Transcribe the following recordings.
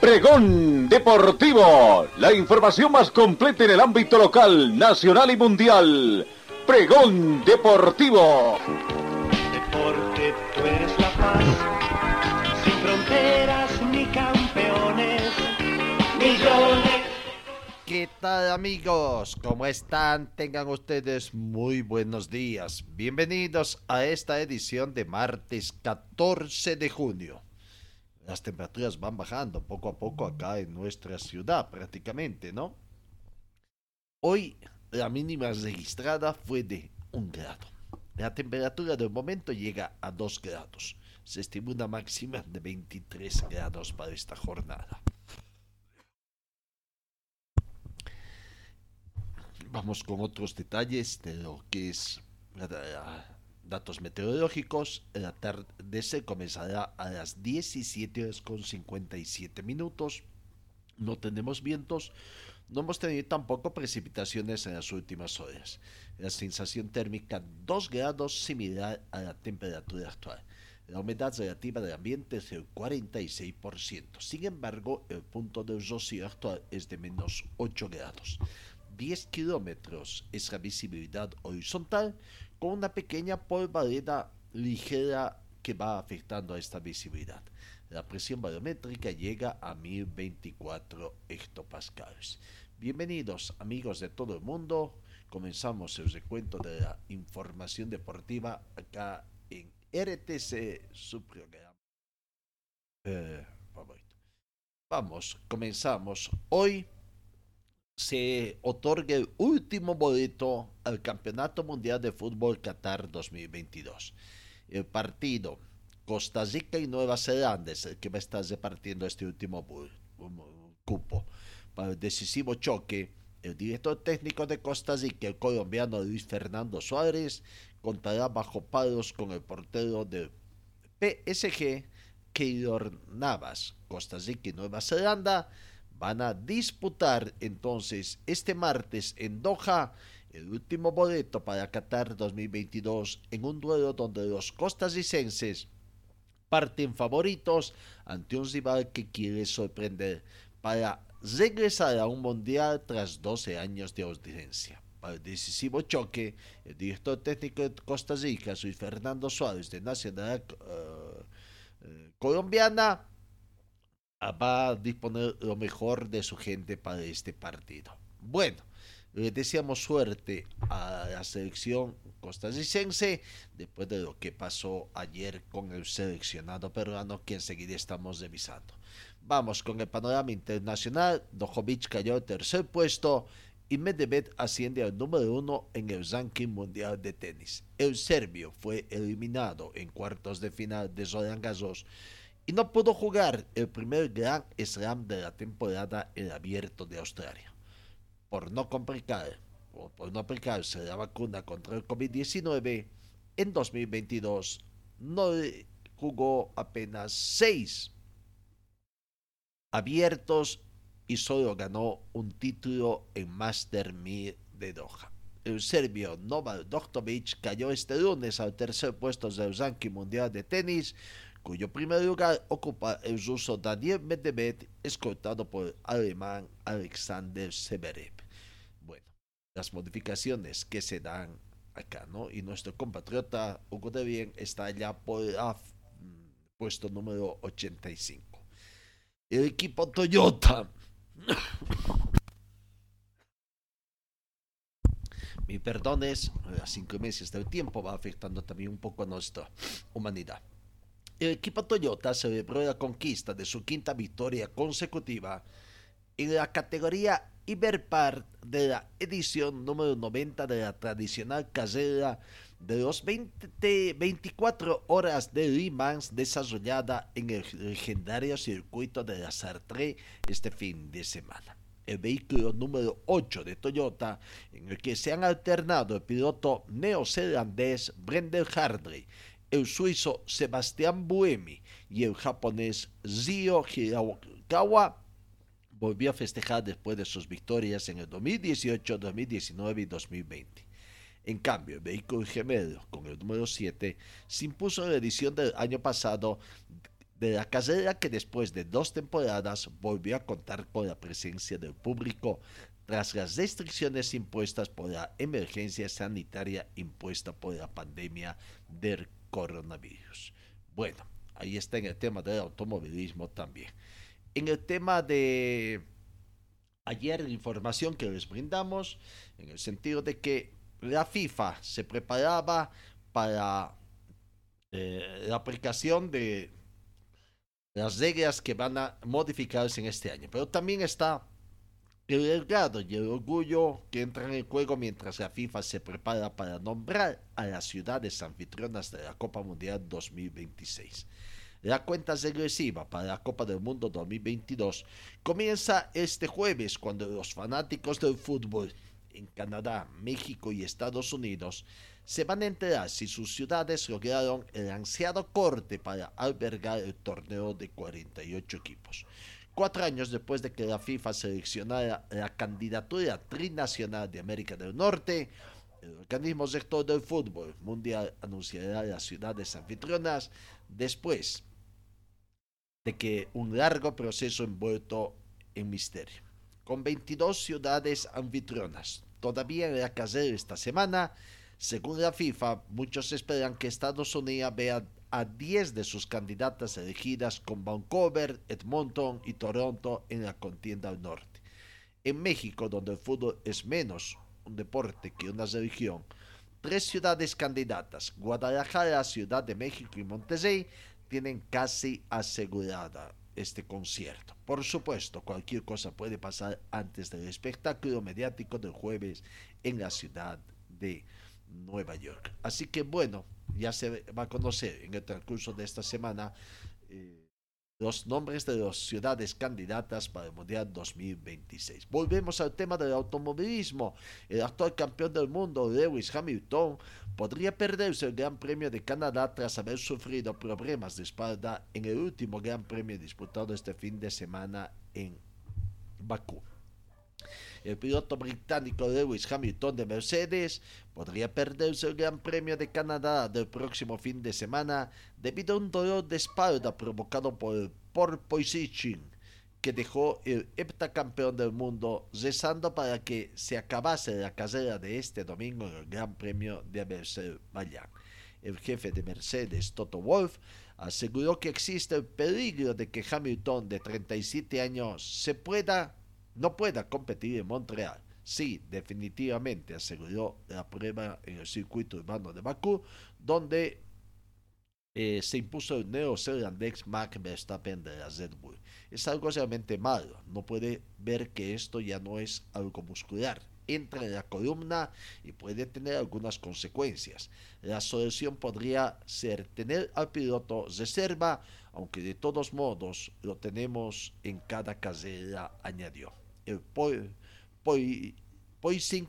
Pregón Deportivo, la información más completa en el ámbito local, nacional y mundial. Pregón Deportivo. Deporte, tú eres la paz, sin fronteras ni campeones, millones. ¿Qué tal amigos? ¿Cómo están? Tengan ustedes muy buenos días. Bienvenidos a esta edición de martes 14 de junio. Las temperaturas van bajando poco a poco acá en nuestra ciudad prácticamente, ¿no? Hoy la mínima registrada fue de un grado. La temperatura del momento llega a 2 grados. Se estima una máxima de 23 grados para esta jornada. Vamos con otros detalles de lo que es datos meteorológicos. El atardecer comenzará a las 17 horas con 57 minutos. No tenemos vientos. No hemos tenido tampoco precipitaciones en las últimas horas. La sensación térmica 2 grados similar a la temperatura actual. La humedad relativa del ambiente es del 46%. Sin embargo, el punto de rocío actual es de menos 8 grados. 10 kilómetros es la visibilidad horizontal con una pequeña polvareda ligera que va afectando a esta visibilidad. La presión barométrica llega a 1024 hectopascales. Bienvenidos amigos de todo el mundo. Comenzamos el recuento de la información deportiva acá en RTC, su programa eh, Vamos, comenzamos hoy se otorga el último boleto al Campeonato Mundial de Fútbol Qatar 2022. El partido Costa Rica y Nueva Zelanda es el que va a estar repartiendo este último cupo. Para el decisivo choque, el director técnico de Costa Rica, el colombiano Luis Fernando Suárez, contará bajo palos con el portero del PSG, Keylor Navas. Costa Rica y Nueva Zelanda van a disputar entonces este martes en Doha el último boleto para Qatar 2022 en un duelo donde los costarricenses parten favoritos ante un rival que quiere sorprender para regresar a un mundial tras 12 años de ausencia. Para el decisivo choque, el director técnico de Costa Rica, soy Fernando Suárez de Nacional uh, uh, Colombiana, va a disponer lo mejor de su gente para este partido. Bueno, le deseamos suerte a la selección costarricense después de lo que pasó ayer con el seleccionado peruano que enseguida estamos revisando. Vamos con el panorama internacional. Djokovic cayó al tercer puesto y Medvedev asciende al número uno en el ranking mundial de tenis. El serbio fue eliminado en cuartos de final de Roland y no pudo jugar el primer Grand Slam de la temporada el abierto de Australia. Por no complicar o por no aplicarse la vacuna contra el COVID-19, en 2022 no jugó apenas seis abiertos y solo ganó un título en Master 1000 de Doha. El serbio Novak Djokovic cayó este lunes al tercer puesto del ranking mundial de tenis cuyo primer lugar ocupa el ruso Daniel Medvedev, escoltado por el alemán Alexander Severev. Bueno, las modificaciones que se dan acá, ¿no? Y nuestro compatriota Hugo de Bien está ya por el mm, puesto número 85. El equipo Toyota. Mi perdones, las cinco meses del tiempo va afectando también un poco a nuestra humanidad. El equipo Toyota celebró la conquista de su quinta victoria consecutiva en la categoría Iberpar de la edición número 90 de la tradicional carrera de los 24 horas de Le Mans desarrollada en el legendario circuito de la Sartre este fin de semana. el vehículo número 8 de Toyota, en el que se han alternado el piloto neozelandés Brendan Hartley, el suizo Sebastián Buemi y el japonés Zio Hirakawa, volvió a festejar después de sus victorias en el 2018, 2019 y 2020. En cambio, el vehículo gemelo con el número 7 se impuso en la edición del año pasado de la carrera que después de dos temporadas volvió a contar con la presencia del público tras las restricciones impuestas por la emergencia sanitaria impuesta por la pandemia del coronavirus. Bueno, ahí está en el tema del automovilismo también. En el tema de ayer, la información que les brindamos, en el sentido de que la FIFA se preparaba para eh, la aplicación de las reglas que van a modificarse en este año. Pero también está el grado y el orgullo que entran en juego mientras la FIFA se prepara para nombrar a las ciudades anfitrionas de la Copa Mundial 2026. La cuenta regresiva para la Copa del Mundo 2022 comienza este jueves cuando los fanáticos del fútbol en Canadá, México y Estados Unidos se van a enterar si sus ciudades lograron el ansiado corte para albergar el torneo de 48 equipos. Cuatro años después de que la FIFA seleccionara la candidatura trinacional de América del Norte, el organismo sector del fútbol mundial anunciará las ciudades anfitrionas después de que un largo proceso envuelto en misterio. Con 22 ciudades anfitrionas todavía en la carrera esta semana, según la FIFA, muchos esperan que Estados Unidos vea a 10 de sus candidatas elegidas con Vancouver, Edmonton y Toronto en la contienda al norte. En México, donde el fútbol es menos un deporte que una religión, tres ciudades candidatas, Guadalajara, Ciudad de México y Monterrey, tienen casi asegurada este concierto. Por supuesto, cualquier cosa puede pasar antes del espectáculo mediático del jueves en la ciudad de Nueva York. Así que bueno, ya se va a conocer en el transcurso de esta semana eh, los nombres de las ciudades candidatas para el Mundial 2026. Volvemos al tema del automovilismo. El actual campeón del mundo, Lewis Hamilton, podría perderse el Gran Premio de Canadá tras haber sufrido problemas de espalda en el último Gran Premio disputado este fin de semana en Bakú. El piloto británico Lewis Hamilton de Mercedes podría perderse el Gran Premio de Canadá del próximo fin de semana debido a un dolor de espalda provocado por el porpoising que dejó el heptacampeón del mundo rezando para que se acabase la carrera de este domingo en el Gran Premio de Azerbaiyán. El jefe de Mercedes, Toto Wolff, aseguró que existe el peligro de que Hamilton, de 37 años, se pueda no pueda competir en Montreal. Sí, definitivamente aseguró la prueba en el circuito urbano de Bakú, donde eh, se impuso el neozelandés Max Verstappen de la Red Bull. Es algo realmente malo. No puede ver que esto ya no es algo muscular. Entra en la columna y puede tener algunas consecuencias. La solución podría ser tener al piloto reserva, aunque de todos modos lo tenemos en cada carrera, añadió poising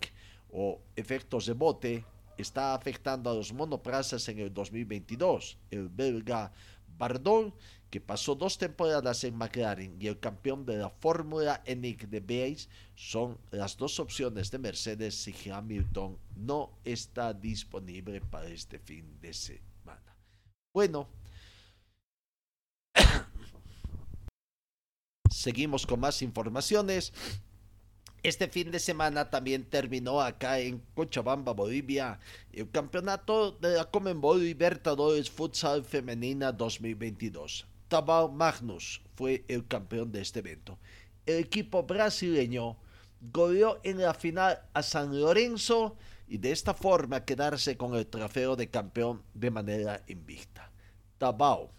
o efectos de bote está afectando a los monoplazas en el 2022. El belga Bardol, que pasó dos temporadas en McLaren, y el campeón de la Fórmula Enic de Base son las dos opciones de Mercedes si Hamilton no está disponible para este fin de semana. Bueno, Seguimos con más informaciones. Este fin de semana también terminó acá en Cochabamba, Bolivia, el campeonato de la Comenbol Libertadores Futsal Femenina 2022. Tabao Magnus fue el campeón de este evento. El equipo brasileño goleó en la final a San Lorenzo y de esta forma quedarse con el trofeo de campeón de manera invicta. Tabao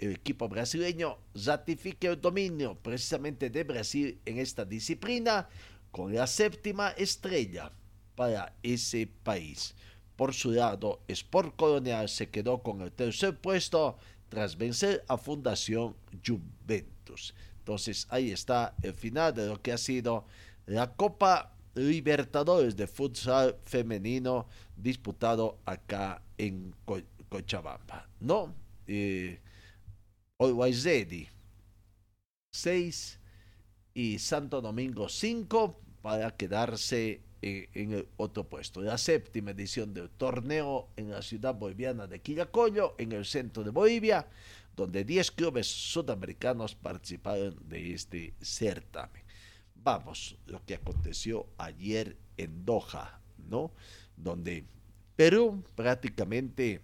el equipo brasileño ratifique el dominio precisamente de Brasil en esta disciplina con la séptima estrella para ese país. Por su lado, Sport Colonial se quedó con el tercer puesto tras vencer a Fundación Juventus. Entonces ahí está el final de lo que ha sido la Copa Libertadores de Futsal Femenino disputado acá en Cochabamba. ¿No? Eh, Always 6 y Santo Domingo 5 para quedarse en, en, el otro puesto. La séptima edición del torneo en la ciudad boliviana de Quillacollo, en el centro de Bolivia, donde 10 clubes sudamericanos participaron de este certamen. Vamos, lo que aconteció ayer en Doha, ¿no? Donde Perú prácticamente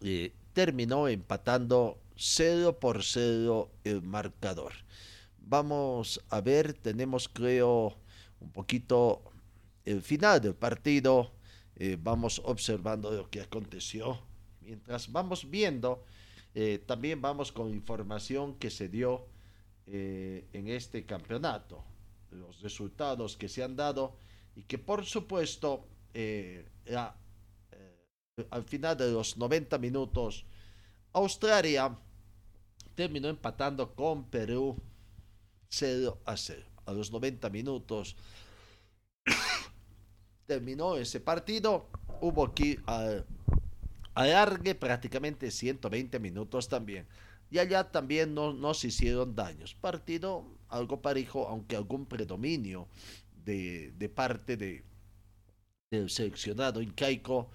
eh, terminó empatando 0 por 0 el marcador. Vamos a ver, tenemos creo un poquito el final del partido. Eh, vamos observando lo que aconteció. Mientras vamos viendo, eh, también vamos con información que se dio eh, en este campeonato, los resultados que se han dado y que por supuesto al final de los 90 minutos Australia terminó empatando con Perú 0 a 0. A los 90 minutos terminó ese partido. Hubo aquí al, alargue prácticamente 120 minutos también. Y allá también no nos hicieron daños. Partido algo parejo, aunque algún predominio de, de parte de, del seleccionado incaico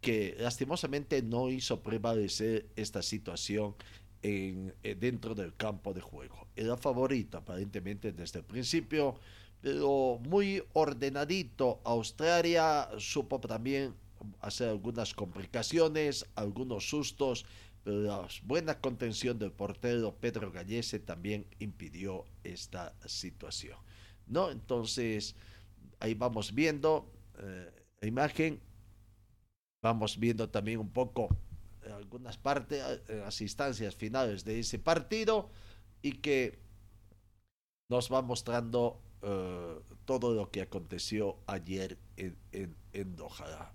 que lastimosamente no hizo prevalecer esta situación en, eh, dentro del campo de juego. Era favorito aparentemente desde el principio, pero muy ordenadito. Australia supo también hacer algunas complicaciones, algunos sustos, pero la buena contención del portero Pedro Gallese también impidió esta situación. ¿No? Entonces, ahí vamos viendo eh, la imagen Vamos viendo también un poco algunas partes, eh, las instancias finales de ese partido y que nos va mostrando eh, todo lo que aconteció ayer en, en,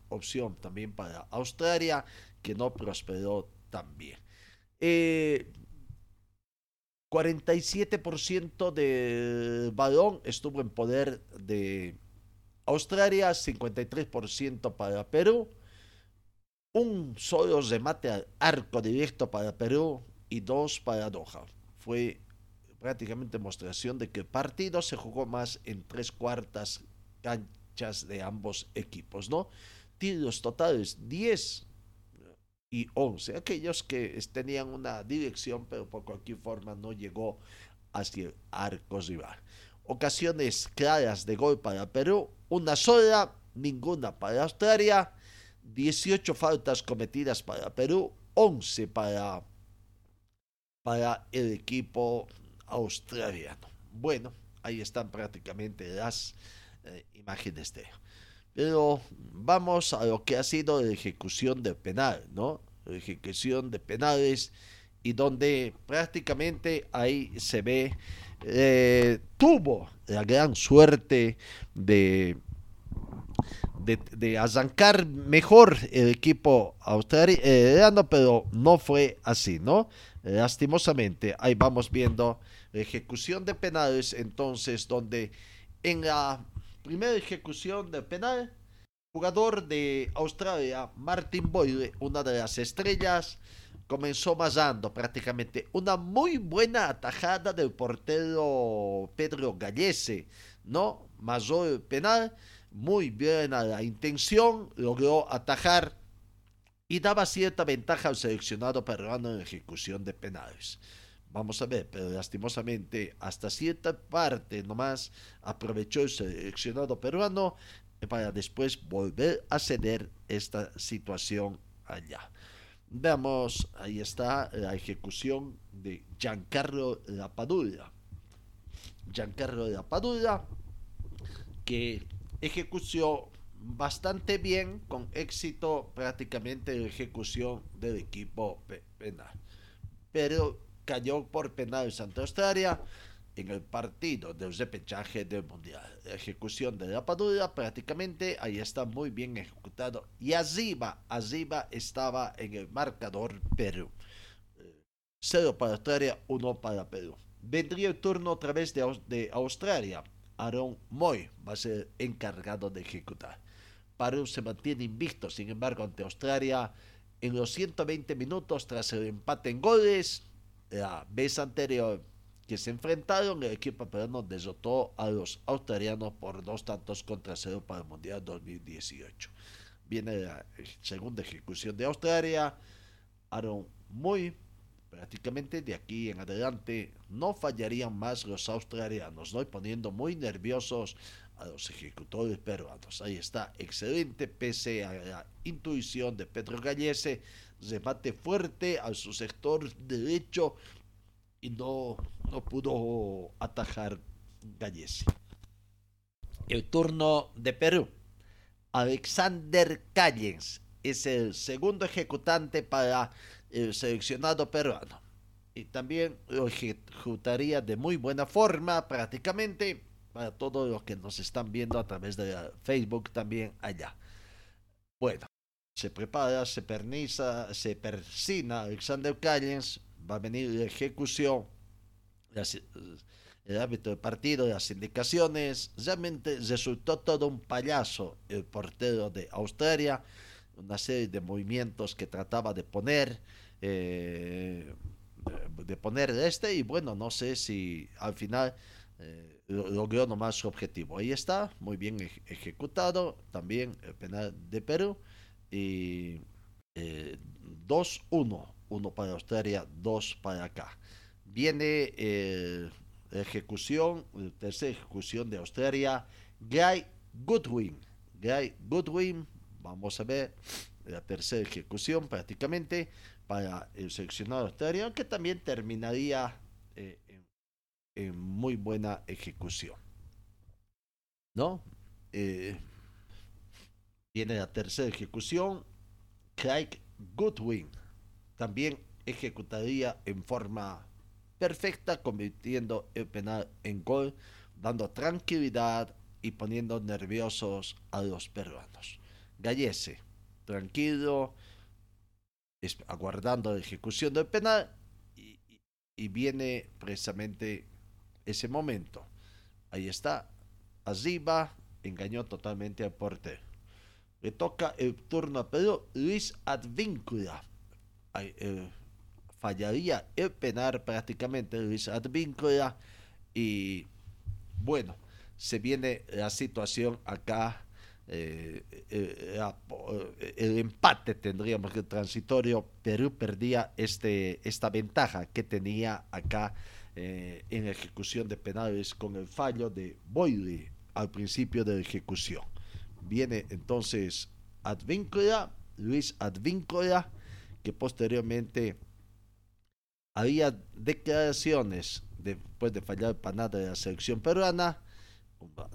opción también para Australia, que no prosperó tan bien. 47% del balón estuvo en poder de Australia, 53% para Perú un solo remate al arco directo para Perú y dos para Doha. Fue prácticamente demostración de que el partido se jugó más en tres cuartas canchas de ambos equipos, ¿no? Tiros totales 10 y 11. Aquellos que tenían una dirección, pero por cualquier forma no llegó hacia el arco rival. Ocasiones claras de gol para Perú, una sola, ninguna para Australia 18 faltas cometidas para Perú, 11 para, para el equipo australiano. Bueno, ahí están prácticamente las eh, imágenes de... Pero vamos a lo que ha sido la ejecución del penal, ¿no? La ejecución de penales y donde prácticamente ahí se ve, eh, tuvo la gran suerte de de, de arrancar mejor el equipo australiano, pero no fue así, ¿no? Lastimosamente, ahí vamos viendo la ejecución de penales, entonces, donde en la primera ejecución de penal, jugador de Australia, Martin Boyle, una de las estrellas, comenzó masando prácticamente una muy buena atajada del portero Pedro Gallese, ¿no? Masó el penal muy bien a la intención, logró atajar y daba cierta ventaja al seleccionado peruano en ejecución de penales. Vamos a ver, pero lastimosamente hasta cierta parte nomás aprovechó el seleccionado peruano para después volver a ceder esta situación allá. Veamos, ahí está la ejecución de Giancarlo Lapadula. Giancarlo Lapadula, que ejecución bastante bien, con éxito prácticamente la ejecución del equipo penal. Pero cayó por penal Santa Australia en el partido del repechaje del Mundial. Ejecución de la Padula prácticamente ahí está muy bien ejecutado. Y arriba, arriba estaba en el marcador Perú. Cero para Australia, uno para Perú. vendría el turno otra vez de Australia. Aaron Moy va a ser encargado de ejecutar. Perú se mantiene invicto, sin embargo, ante Australia en los 120 minutos tras el empate en goles. La vez anterior que se enfrentaron, el equipo peruano derrotó a los australianos por dos tantos contra cero para el Mundial 2018. Viene la segunda ejecución de Australia. Aaron muy prácticamente de aquí en adelante no fallarían más los australianos, ¿no? Y poniendo muy nerviosos a los ejecutores peruanos. Ahí está, excelente, pese a la intuición de Pedro Gallese, remate fuerte a su sector derecho y no, no pudo atajar Gallese. El turno de Perú. Alexander Callens es el segundo ejecutante para el seleccionado peruano. Y también lo ejecutaría de muy buena forma prácticamente para todos los que nos están viendo a través de Facebook también allá. Bueno, se prepara, se perniza, se persina Alexander Callens, va a venir la ejecución, las- el árbitro del partido, las indicaciones, realmente resultó todo un payaso el portero de Australia, una serie de movimientos que trataba de poner, eh, de- poner este y bueno, no sé si al final eh, lo- logró nomás su objetivo. Ahí está, muy bien ej- ejecutado, también el penal de Perú y eh, 2-1, uno para Australia, dos para acá. Viene eh, ejecución, la tercera ejecución de Australia, Guy Goodwin. Guy Goodwin, vamos a ver la tercera ejecución prácticamente para el seleccionado australiano, que también terminaría eh, en, muy buena ejecución. ¿No? Eh, viene la tercera ejecución, Craig Goodwin también ejecutaría en forma perfecta, convirtiendo el penal en gol, dando tranquilidad y poniendo nerviosos a los peruanos. Gallese, tranquilo, aguardando la ejecución del penal y, viene precisamente ese momento. Ahí está, arriba, engañó totalmente al portero. Le toca el turno a Perú, Luis Advíncula. Eh, fallaría el penal prácticamente Luis Advíncula y bueno, se viene la situación acá. Eh, eh, eh, el empate tendríamos que transitorio. Perú perdía este, esta ventaja que tenía acá eh, en ejecución de penales con el fallo de Boyle al principio de la ejecución. Viene entonces Advíncula, Luis Advíncula, que posteriormente había declaraciones después de fallar el penal de la selección peruana,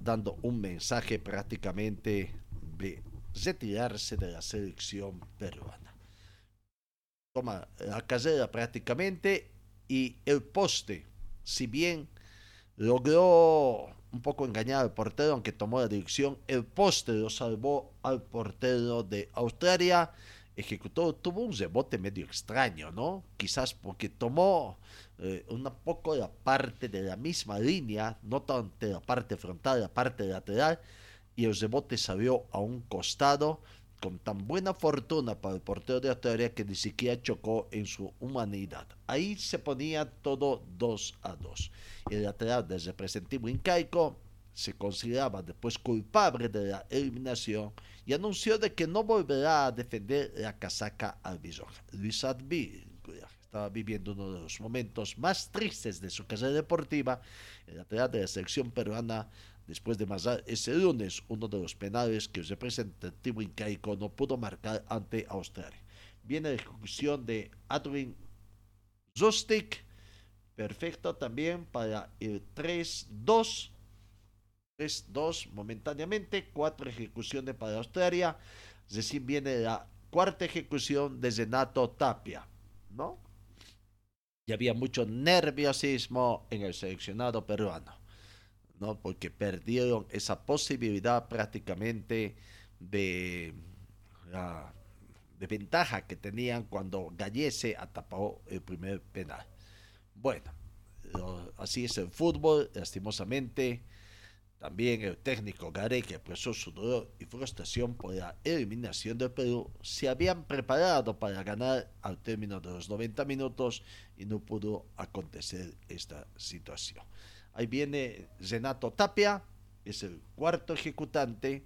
dando un mensaje prácticamente de retirarse de la selección peruana. Toma la carrera prácticamente y el poste, si bien logró un poco engañar al portero, aunque tomó la dirección, el poste lo salvó al portero de Australia, ejecutó, tuvo un rebote medio extraño, ¿no? Quizás porque tomó eh, un poco la parte de la misma línea, no tanto la parte frontal, la parte lateral, y el rebote salió a un costado con tan buena fortuna para el portero de Australia que ni siquiera chocó en su humanidad. Ahí se ponía todo 2 a 2. El lateral del representativo incaico se consideraba después culpable de la eliminación y anunció de que no volverá a defender la casaca albirroja. Luis Advíncula estaba viviendo uno de los momentos más tristes de su carrera deportiva. El lateral de la selección peruana después de marcar ese lunes uno de los penales que el representativo incaico no pudo marcar ante Australia. Viene la ejecución de Adwin Zustik, perfecto también para el 3-2. 3-2 momentáneamente, cuatro ejecuciones para Australia. Recién viene la cuarta ejecución de Zenato Tapia, ¿no? Y había mucho nerviosismo en el seleccionado peruano. ¿no? Porque perdieron esa posibilidad prácticamente de la de ventaja que tenían cuando Gallese atapó el primer penal. Bueno, así es el fútbol, lastimosamente. También el técnico Gareca expresó su dolor y frustración por la eliminación del Perú. Se habían preparado para ganar al término de los 90 minutos y no pudo acontecer esta situación. Ahí viene Renato Tapia, es el cuarto ejecutante.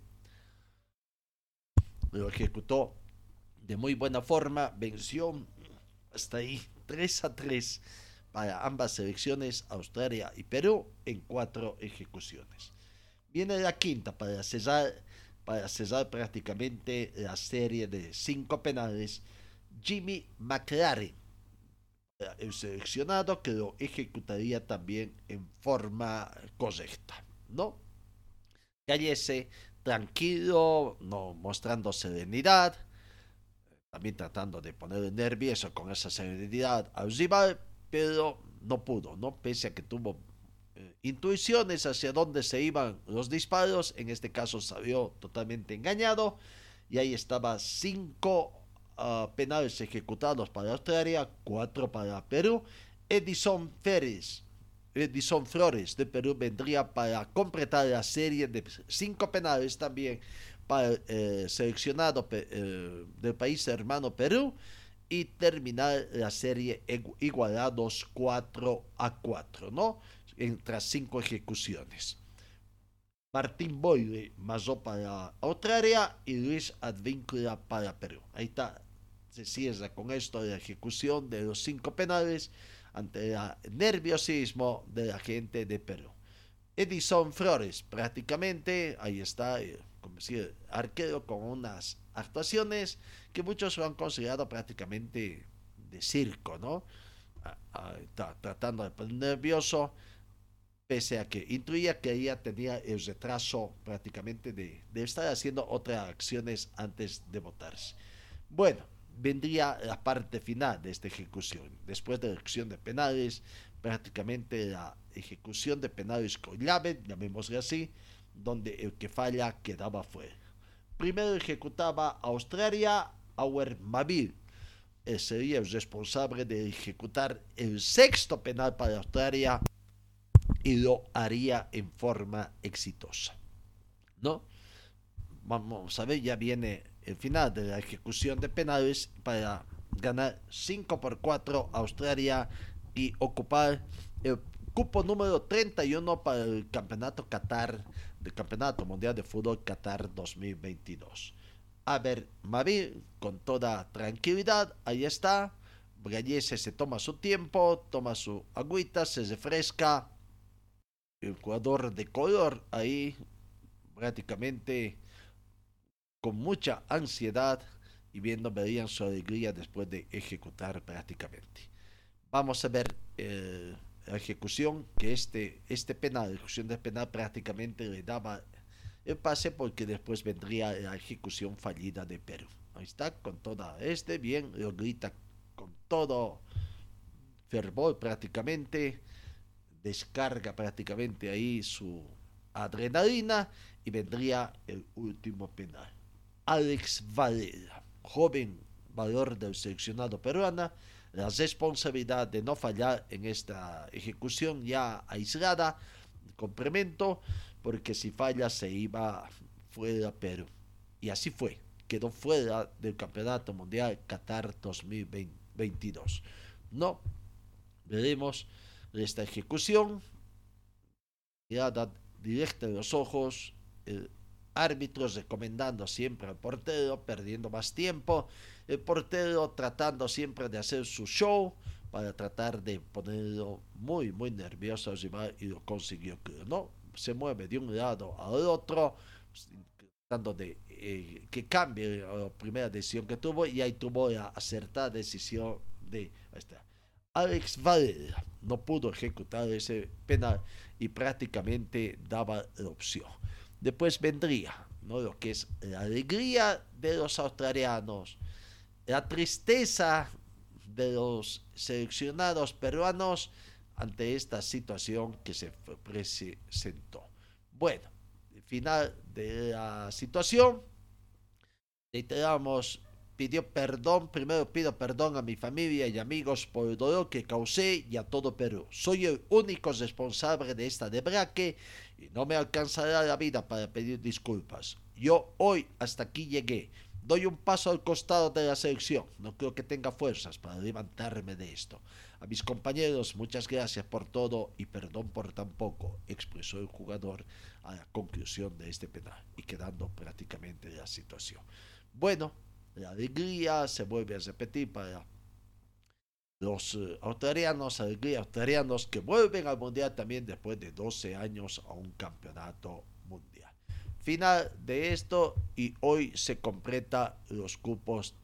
Lo ejecutó de muy buena forma, venció hasta ahí 3 a 3 para ambas selecciones, Australia y Perú, en cuatro ejecuciones. Viene la quinta para cesar, para cesar prácticamente la serie de cinco penales. Jimmy McLaren, el seleccionado que lo ejecutaría también en forma correcta, ¿no? Callese tranquilo, no mostrando serenidad, también tratando de poner nervioso con esa serenidad al rival, pero no pudo, ¿no? Pese a que tuvo intuiciones hacia dónde se iban los disparos. En este caso salió totalmente engañado. Y ahí estaba cinco uh, penales ejecutados para Australia, cuatro para Perú. Edison Férez, Edison Flores de Perú vendría para completar la serie de cinco penales también para el eh, seleccionado eh, del país hermano Perú y terminar la serie igualados 4 a 4, ¿no? Tras cinco ejecuciones. Martín Boyle masó para Australia y Luis Advíncula para Perú. Ahí está, se cierra con esto la ejecución de los cinco penales ante el nerviosismo de la gente de Perú. Edison Flores, prácticamente, ahí está, eh, como decir, arquero con unas actuaciones que muchos lo han considerado prácticamente de circo, ¿no? tratando de poner nervioso pese a que intuía que ella tenía el retraso prácticamente de, estar haciendo otras acciones antes de votarse. Bueno, vendría la parte final de esta ejecución. Después de la ejecución de penales, prácticamente la ejecución de penales con llave, llamémosle así, donde el que falla quedaba fuera. Primero ejecutaba Australia Auer Mavil. sería el responsable de ejecutar el sexto penal para Australia y lo haría en forma exitosa. ¿No? Vamos a ver, ya viene el final de la ejecución de penales para ganar 5 por 4 Australia y ocupar el cupo número 31 para el campeonato Qatar, del campeonato mundial de fútbol Qatar 2022. A ver, Mavi, con toda tranquilidad, ahí está. Brayese se toma su tiempo, toma su agüita, se refresca el jugador de color ahí prácticamente con mucha ansiedad y viendo verían su alegría después de ejecutar prácticamente. Vamos a ver eh, la ejecución que este, este penal, ejecución de penal prácticamente le daba el pase porque después vendría la ejecución fallida de Perú. Ahí está, con toda este, bien, lo grita con todo fervor prácticamente descarga prácticamente ahí su adrenalina y vendría el último penal. Alex Valera, joven valor del seleccionado peruana, la responsabilidad de no fallar en esta ejecución ya aislada, complemento, porque si falla se iba fuera Perú. Y así fue, quedó fuera del Campeonato Mundial Qatar 2022. No, veremos esta ejecución, mirada directa de los ojos, el árbitro recomendando siempre al portero, perdiendo más tiempo, el portero tratando siempre de hacer su show para tratar de ponerlo muy, muy nervioso y lo consiguió, ¿no? Se mueve de un lado al otro, tratando de eh, que cambie la primera decisión que tuvo y ahí tuvo la acertada decisión de... Alex Valera no pudo ejecutar ese penal y prácticamente daba la opción. Después vendría ¿no? lo que es la alegría de los australianos, la tristeza de los seleccionados peruanos ante esta situación que se presentó. Bueno, final de la situación, reiteramos pidió perdón, primero pido perdón a mi familia y amigos por el dolor que causé y a todo Perú. Soy el único responsable de esta debraque y no me alcanzará la vida para pedir disculpas. Yo hoy hasta aquí llegué. Doy un paso al costado de la selección. No creo que tenga fuerzas para levantarme de esto. A mis compañeros, muchas gracias por todo y perdón por tan poco, expresó el jugador a la conclusión de este penal y quedando prácticamente la situación. Bueno, la alegría se vuelve a repetir para los eh, australianos, alegría australianos que vuelven al mundial también después de 12 años a un campeonato mundial. Final de esto y hoy se completa los cupos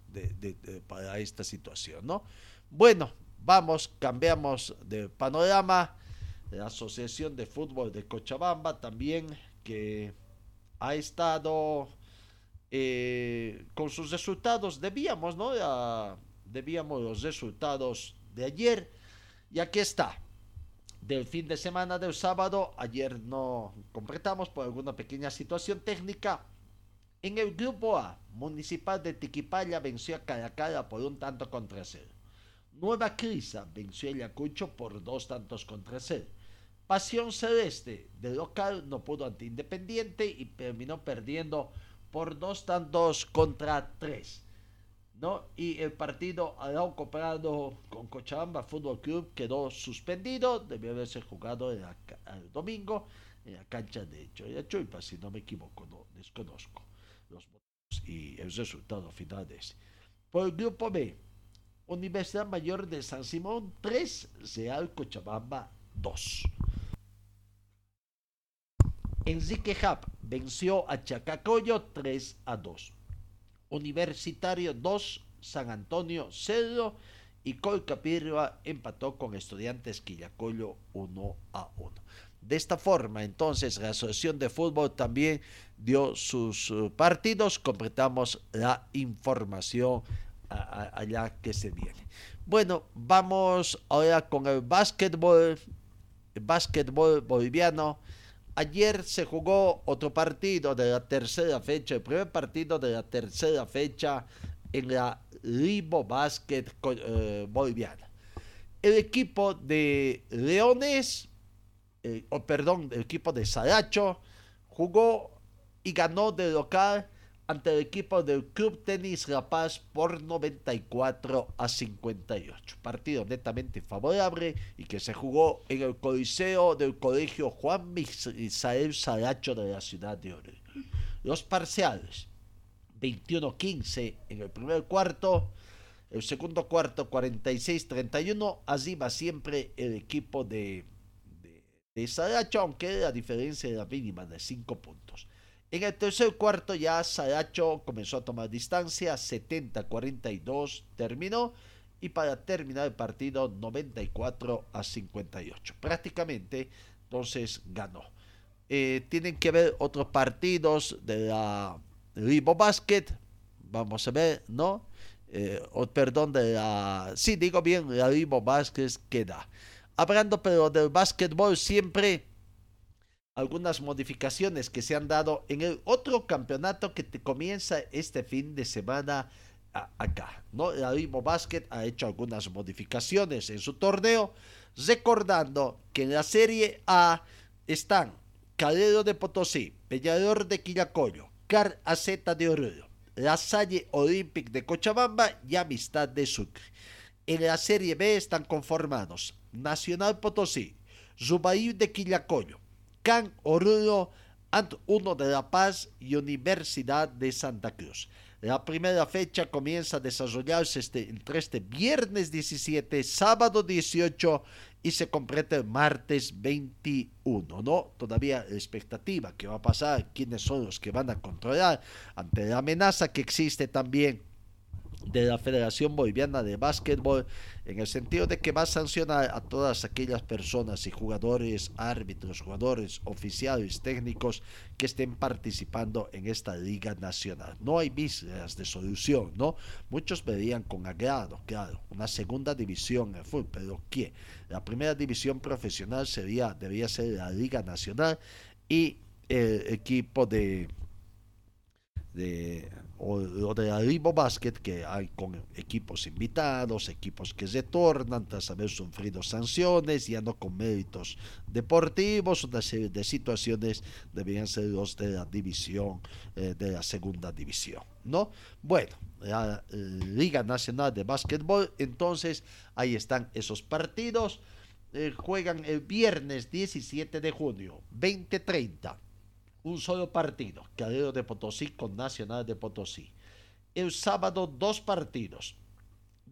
para esta situación, ¿no? Bueno, vamos, cambiamos de panorama. La Asociación de Fútbol de Cochabamba también que ha estado eh, con sus resultados, debíamos, ¿no? debíamos los resultados de ayer. Y aquí está. Del fin de semana del sábado, ayer no completamos por alguna pequeña situación técnica. En el grupo A, Municipal de Tiquipaya venció a Caracala por un tanto contra cero. Nueva Crisa venció a Ayacucho por dos tantos contra cero. Pasión Celeste de local no pudo ante Independiente y terminó perdiendo por dos tantos contra tres. ¿no? Y el partido Arauco Prado con Cochabamba Fútbol Club quedó suspendido, debió haberse jugado el, domingo en la cancha de Choyachuipa, si no me equivoco, no desconozco los votos y el resultado final de ese. Por el grupo B, Universidad Mayor de San Simón 3, Real Cochabamba 2. Enrique Hub venció a Chacacoyo 3 a 2. Universitario 2, San Antonio 0 y Colcapirra empató con Estudiantes Quillacoyo 1 a 1. De esta forma, entonces, la Asociación de Fútbol también dio sus uh, partidos. Completamos la información allá que se viene. Bueno, vamos ahora con el básquetbol, el básquetbol boliviano. Ayer se jugó otro partido de la tercera fecha, el primer partido de la tercera fecha en la Libo Basket eh, boliviana. El equipo de Leones, eh, o perdón, el equipo de Saracho, jugó y ganó de local ante el equipo del Club Tenis La Paz por 94 a 58. Partido netamente favorable y que se jugó en el Coliseo del Colegio Juan Misael Saracho de la ciudad de Oro. Los parciales 21-15 en el primer cuarto, el segundo cuarto 46-31, así va siempre el equipo de, de, de aunque la diferencia era mínima de 5 puntos. En el tercer cuarto ya Saracho comenzó a tomar distancia, 70-42 terminó y para terminar el partido 94 a 58. Prácticamente entonces ganó. Eh, tienen que ver otros partidos de la Ribo Basket. Vamos a ver, ¿no? Eh, perdón, de la... Sí, digo bien, la Ribo Basket queda. Hablando pero del básquetbol siempre algunas modificaciones que se han dado en el otro campeonato que te comienza este fin de semana acá. ¿no? La Limo Basket ha hecho algunas modificaciones en su torneo, recordando que en la Serie A están Calero de Potosí, Peñador de Quillacoyo, Car Azeta de Oruro, La Salle Olympic de Cochabamba y Amistad de Sucre. En la Serie B están conformados Nacional Potosí, Zubaí de Quillacoyo, Can Oruro, Ant 1 de La Paz y Universidad de Santa Cruz. La primera fecha comienza a desarrollarse este, entre este viernes 17, sábado 18 y se completa el martes 21, ¿no? Todavía la expectativa que va a pasar, quiénes son los que van a controlar ante la amenaza que existe también de la Federación Boliviana de Básquetbol en el sentido de que va a sancionar a todas aquellas personas y jugadores, árbitros, jugadores, oficiales, técnicos que estén participando en esta liga nacional. No hay vísceras de solución, ¿no? Muchos verían con agrado, claro, una segunda división en fútbol, pero ¿qué? La primera división profesional sería, debería ser la liga nacional y el equipo de de o lo de Arribo Basket, que hay con equipos invitados, equipos que retornan tras haber sufrido sanciones, ya no con méritos deportivos, una serie de situaciones deberían ser los de la división, eh, de la segunda división, ¿no? Bueno, la eh, Liga Nacional de Básquetbol, entonces ahí están esos partidos, eh, juegan el viernes 17 de junio, 2030 un solo partido, Calero de Potosí con Nacional de Potosí. El sábado dos partidos,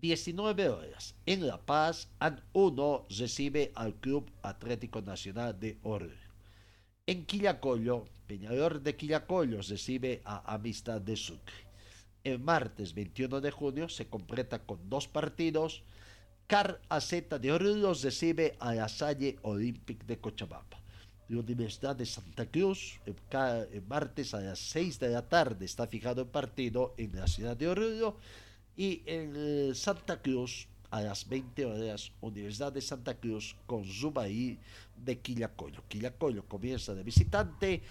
19 horas. En La Paz, AN 1 recibe al Club Atlético Nacional de Oro. En Quillacollo, Peñador de Quillacollo recibe a Amistad de Sucre. El martes 21 de junio se completa con dos partidos. Car AZ de Oruro recibe a la Salle Olympic de Cochabamba la Universidad de Santa Cruz. Cada martes a las 6 de la tarde está fijado el partido en la ciudad de Oruro. Y en eh, Santa Cruz, a las 20 horas, Universidad de Santa Cruz con Zubaí de Quillacollo. Quillacollo comienza de visitante,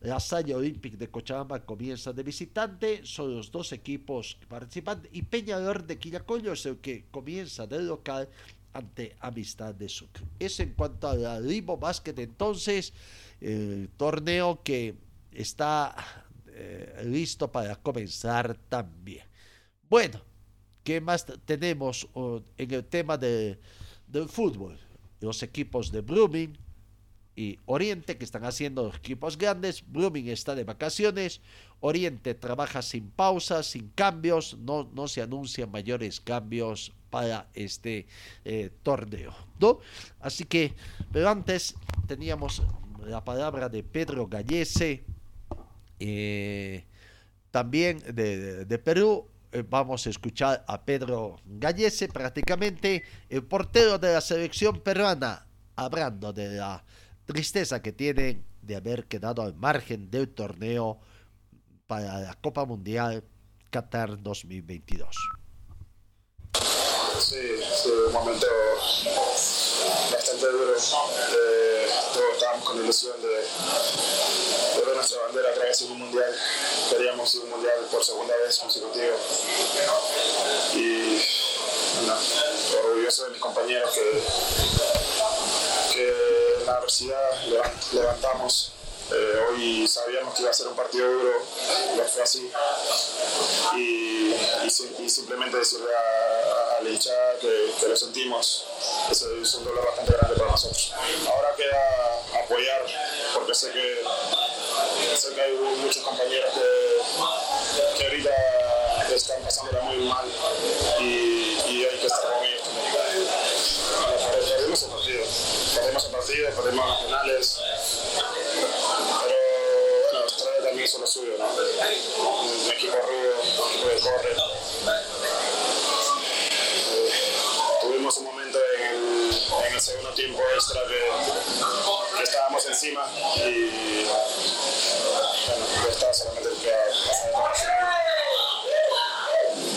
la Salle Olympic de Cochabamba comienza de visitante, son los dos equipos participantes y Peñador de Quillacollo es el que comienza de local ante Amistad de Sucre. Es en cuanto a la Libo Basket, entonces, el torneo que está eh, listo para comenzar también. Bueno, ¿qué más tenemos en el tema de, del fútbol? Los equipos de Blooming y Oriente que están haciendo equipos grandes. Blooming está de vacaciones. Oriente trabaja sin pausas, sin cambios. No, no se anuncian mayores cambios para este eh, torneo. ¿no? Así que, pero antes teníamos la palabra de Pedro Gallese, eh, también de, Perú. Eh, vamos a escuchar a Pedro Gallese, prácticamente el portero de la selección peruana, hablando de la tristeza que tienen de haber quedado al margen del torneo para la Copa Mundial Qatar 2022. Sí, sí, un momento bastante duro. Eh, todos estábamos con la ilusión de, ver nuestra bandera otra vez un mundial. Queríamos ir un mundial por segunda vez consecutiva. Y bueno, orgulloso de mis compañeros que, en la universidad levantamos eh, hoy sabíamos que iba a ser un partido duro, lo fue así. Y, simplemente decirle a, a la hinchada que, lo sentimos, es, un dolor bastante grande para nosotros. Ahora queda apoyar, porque sé que, sé que hay muchos compañeros que, que ahorita están pasándola muy mal y, y hay que estar con ellos también. Perdimos el partido, perdimos el partido, perdimos las finales hizo lo suyo, ¿no? Un equipo rudo, equipo que corre. Un momento en el, segundo tiempo extra que, estábamos encima y bueno, ya está solamente que pasar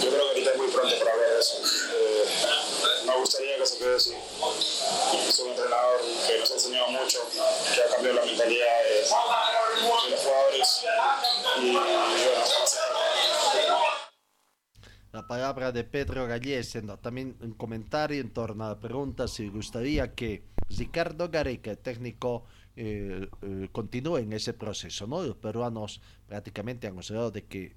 Yo creo que ahorita es muy pronto para hablar de eso. Eh, me gustaría que se quede así. Es un entrenador que nos ha enseñado mucho, que ha cambiado la mentalidad de, de los jugadores y, y bueno, la palabra de Pedro Gallés, también un comentario en torno a la pregunta si gustaría que Ricardo Gareca, el técnico, eh, eh, continúe en ese proceso. ¿no? Los peruanos prácticamente han observado de que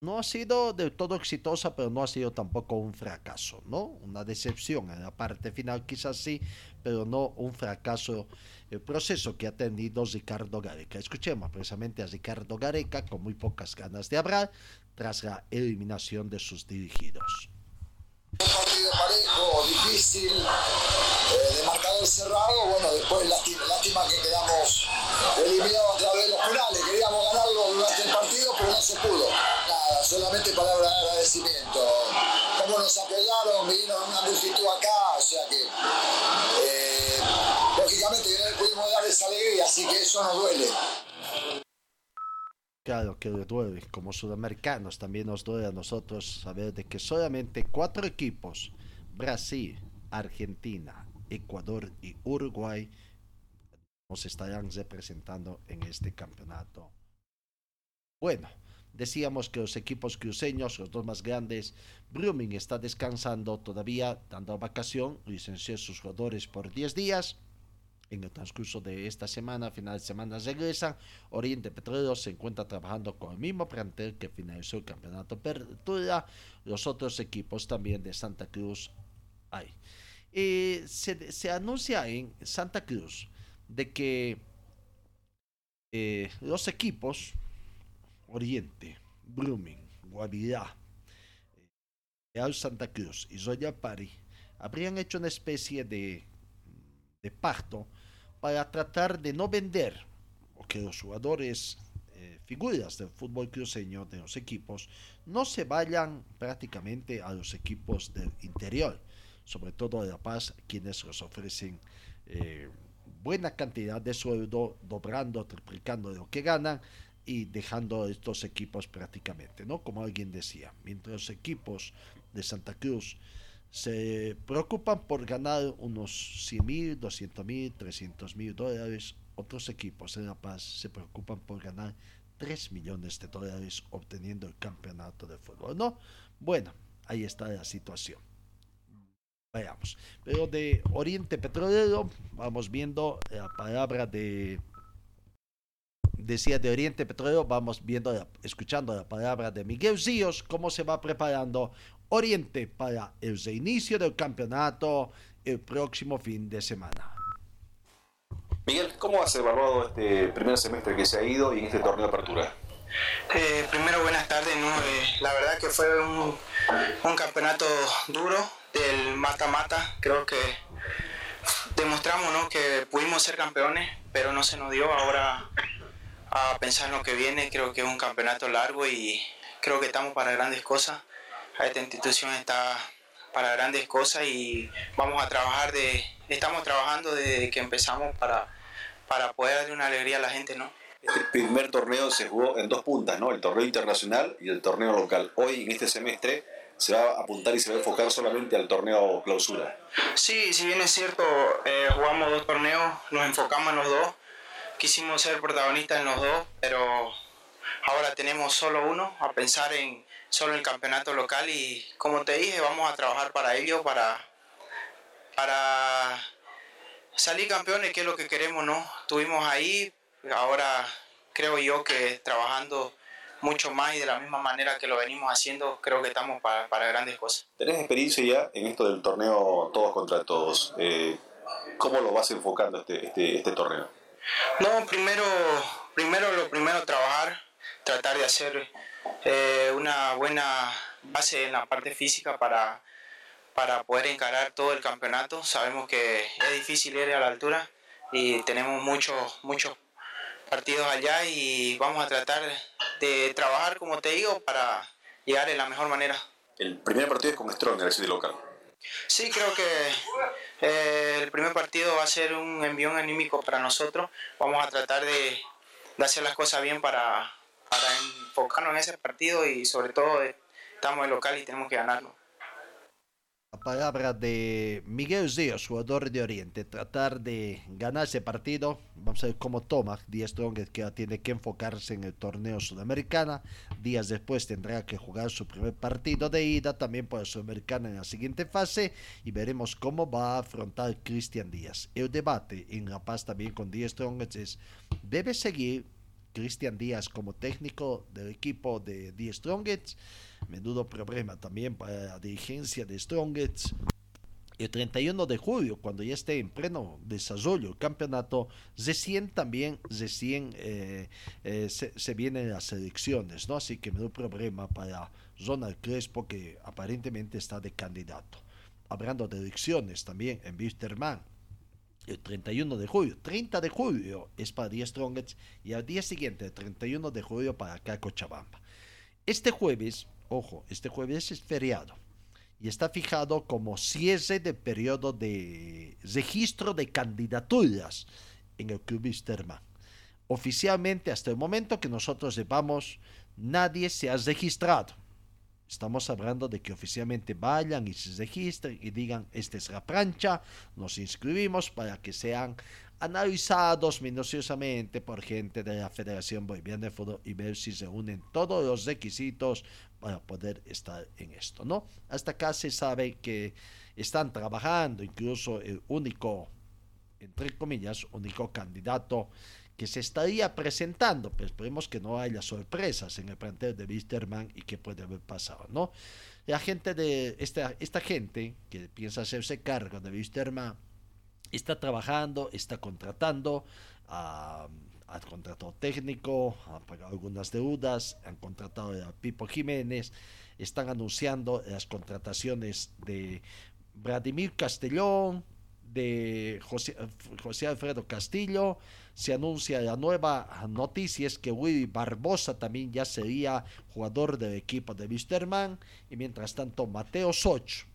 no ha sido del todo exitosa, pero no ha sido tampoco un fracaso, ¿no? Una decepción en la parte final quizás sí, pero no un fracaso el proceso que ha tenido Ricardo Gareca. Escuchemos precisamente a Ricardo Gareca con muy pocas ganas de hablar tras la eliminación de sus dirigidos. Un partido parejo, difícil, eh, de marcador cerrado, bueno, después lástima, que quedamos eliminados a través de los penales, queríamos ganarlo durante el partido, pero no se pudo solamente palabras de agradecimiento. Cómo nos apoyaron, vinieron una multitud acá, o sea que eh, lógicamente no pudimos dar esa alegría, así que eso nos duele. Que le duele, como sudamericanos también nos duele a nosotros saber de que solamente cuatro equipos, Brasil, Argentina, Ecuador y Uruguay, nos estarán representando en este campeonato. Bueno, Decíamos que los equipos cruceños, los dos más grandes, Brumming está descansando todavía, dando vacación, licenció sus jugadores por 10 días. En el transcurso de esta semana, final de semana regresan. Oriente Petrolero se encuentra trabajando con el mismo plantel que finalizó el campeonato Apertura. Los otros equipos también de Santa Cruz hay. Eh, se, anuncia en Santa Cruz de que eh, los equipos Oriente, Blooming, Guavirá, Real Santa Cruz y Royal Party habrían hecho una especie de, de pacto para tratar de no vender o que los jugadores eh, figuras del fútbol cruceño de los equipos no se vayan prácticamente a los equipos del interior, sobre todo de La Paz, quienes los ofrecen eh, buena cantidad de sueldo, dobrando, triplicando lo que ganan y dejando estos equipos prácticamente, ¿no? Como alguien decía, mientras los equipos de Santa Cruz se preocupan por ganar unos 100 mil, 200 mil, 300 mil dólares. Otros equipos en La Paz se preocupan por ganar 3 millones de dólares obteniendo el campeonato de fútbol. ¿No? Bueno, ahí está la situación. Veamos. Pero de Oriente Petrolero, vamos viendo la palabra de. Decía de Oriente Petrolero, vamos viendo, escuchando la palabra de Miguel Zíos, cómo se va preparando Oriente para el reinicio del campeonato el próximo fin de semana. Miguel, ¿cómo has evaluado este primer semestre que se ha ido y en este torneo de apertura? Eh, primero, buenas tardes. Eh, la verdad que fue un, un campeonato duro del mata-mata. Creo que demostramos ¿no? que pudimos ser campeones, pero no se nos dio. Ahora a pensar en lo que viene, creo que es un campeonato largo y creo que estamos para grandes cosas esta institución está para grandes cosas y vamos a trabajar de, estamos trabajando desde que empezamos para, para poder darle una alegría a la gente, ¿no? Este primer torneo se jugó en dos puntas, ¿no? El torneo internacional y el torneo local. Hoy, en este semestre, se va a apuntar y se va a enfocar solamente al torneo clausura. Sí, si bien es cierto, eh, jugamos dos torneos, nos enfocamos en los dos, quisimos ser protagonistas en los dos, pero ahora tenemos solo uno, a pensar en, solo el campeonato local y como te dije, vamos a trabajar para ello, para, para salir campeones, que es lo que queremos, ¿no? Estuvimos ahí, ahora creo yo que trabajando mucho más y de la misma manera que lo venimos haciendo, creo que estamos para, para grandes cosas. ¿Tenés experiencia ya en esto del torneo todos contra todos? Eh, ¿Cómo lo vas enfocando este, este, este torneo? No, primero, primero lo primero trabajar, tratar de hacer eh, una buena base en la parte física para, para poder encarar todo el campeonato. Sabemos que es difícil ir a la altura y tenemos muchos, muchos partidos allá y vamos a tratar de trabajar, como te digo, para llegar de la mejor manera. El primer partido es con Strong, el City local. Sí, creo que eh, el primer partido va a ser un envión anímico para nosotros. Vamos a tratar de, de hacer las cosas bien para, para enfocarnos en ese partido y sobre todo estamos en local y tenemos que ganarlo. La palabra de Miguel Ríos, jugador de Oriente, tratar de ganar ese partido. Vamos a ver cómo toma Díaz Strong, que tiene que enfocarse en el torneo sudamericana. Días después tendrá que jugar su primer partido de ida, también por el sudamericana en la siguiente fase. Y veremos cómo va a afrontar Cristian Díaz. El debate en La Paz también con Díaz Strong es: ¿debe seguir Cristian Díaz como técnico del equipo de The Strongets. Menudo problema también para la dirigencia de Strongets. El 31 de julio, cuando ya esté en pleno desarrollo el campeonato, recién también, recién eh, eh, se, se, vienen las elecciones, ¿no? Así que menudo problema para Ronald Crespo, que aparentemente está de candidato. Hablando de elecciones también en Wisterman, el 31 de julio. 30 de julio es para 10 Strongets y al día siguiente, el 31 de julio, para acá Cochabamba. Este jueves, ojo, este jueves es feriado y está fijado como cierre de periodo de registro de candidaturas en el Club Wisterman. Oficialmente, hasta el momento que nosotros sepamos, nadie se ha registrado. Estamos hablando de que oficialmente vayan y se registren y digan, esta es la plancha, nos inscribimos para que sean analizados minuciosamente por gente de la Federación Boliviana de Fútbol y ver si se unen todos los requisitos para poder estar en esto, ¿no? Hasta acá se sabe que están trabajando, incluso el único, entre comillas, único candidato que se estaría presentando, pero esperemos que no haya sorpresas en el plantel de Wisterman y que puede haber pasado, ¿no? La gente de esta, esta gente que piensa hacerse cargo de Wisterman está trabajando, está contratando, ha contratado técnico, ha pagado algunas deudas, han contratado a Pipo Jiménez, están anunciando las contrataciones de Vladimir Castellón, de José, José, Alfredo Castillo, se anuncia la nueva noticia es que Willy Barbosa también ya sería jugador del equipo de Wisterman y mientras tanto Mateo Soch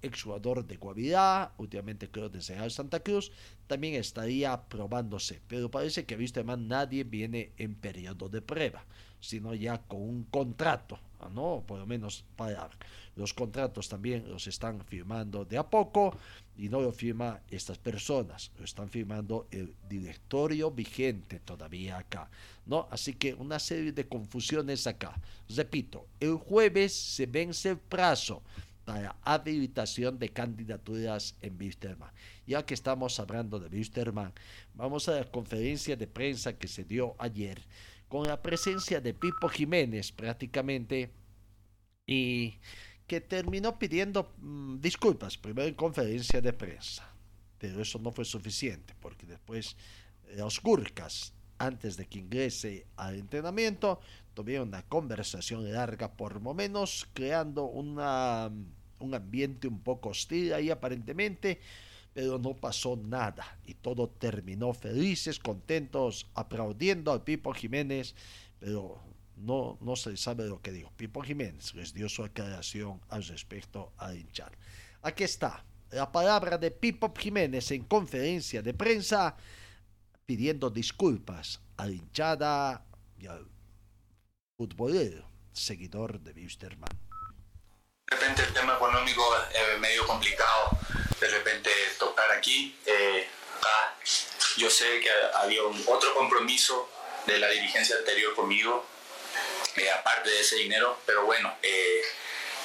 exjugador de Guavirá, últimamente creo de Real Santa Cruz, también estaría probándose, pero parece que Wisterman nadie viene en periodo de prueba, sino ya con un contrato, ¿no? Por lo menos para los contratos también los están firmando de a poco y no lo firma estas personas, lo están firmando el directorio vigente todavía acá, ¿no? Así que una serie de confusiones acá. Repito, el jueves se vence el plazo para habilitación de candidaturas en Wisterman. Ya que estamos hablando de Wisterman, vamos a la conferencia de prensa que se dio ayer con la presencia de Pipo Jiménez prácticamente y que terminó pidiendo mm, disculpas, primero en conferencia de prensa, pero eso no fue suficiente porque después los Gurkas, antes de que ingrese al entrenamiento, tuvieron una conversación larga por momentos, creando una, un ambiente un poco hostil ahí aparentemente, pero no pasó nada y todo terminó felices, contentos, aplaudiendo al Pipo Jiménez, pero no, no se sabe lo que dijo. Pipo Jiménez les dio su aclaración al respecto a hinchar. Aquí está la palabra de Pipo Jiménez en conferencia de prensa pidiendo disculpas a la hinchada y al futbolero, seguidor de Wisterman. De repente el tema económico es medio complicado de repente tocar aquí. Eh, acá yo sé que había un, otro compromiso de la dirigencia anterior conmigo, eh, aparte de ese dinero, pero bueno, eh,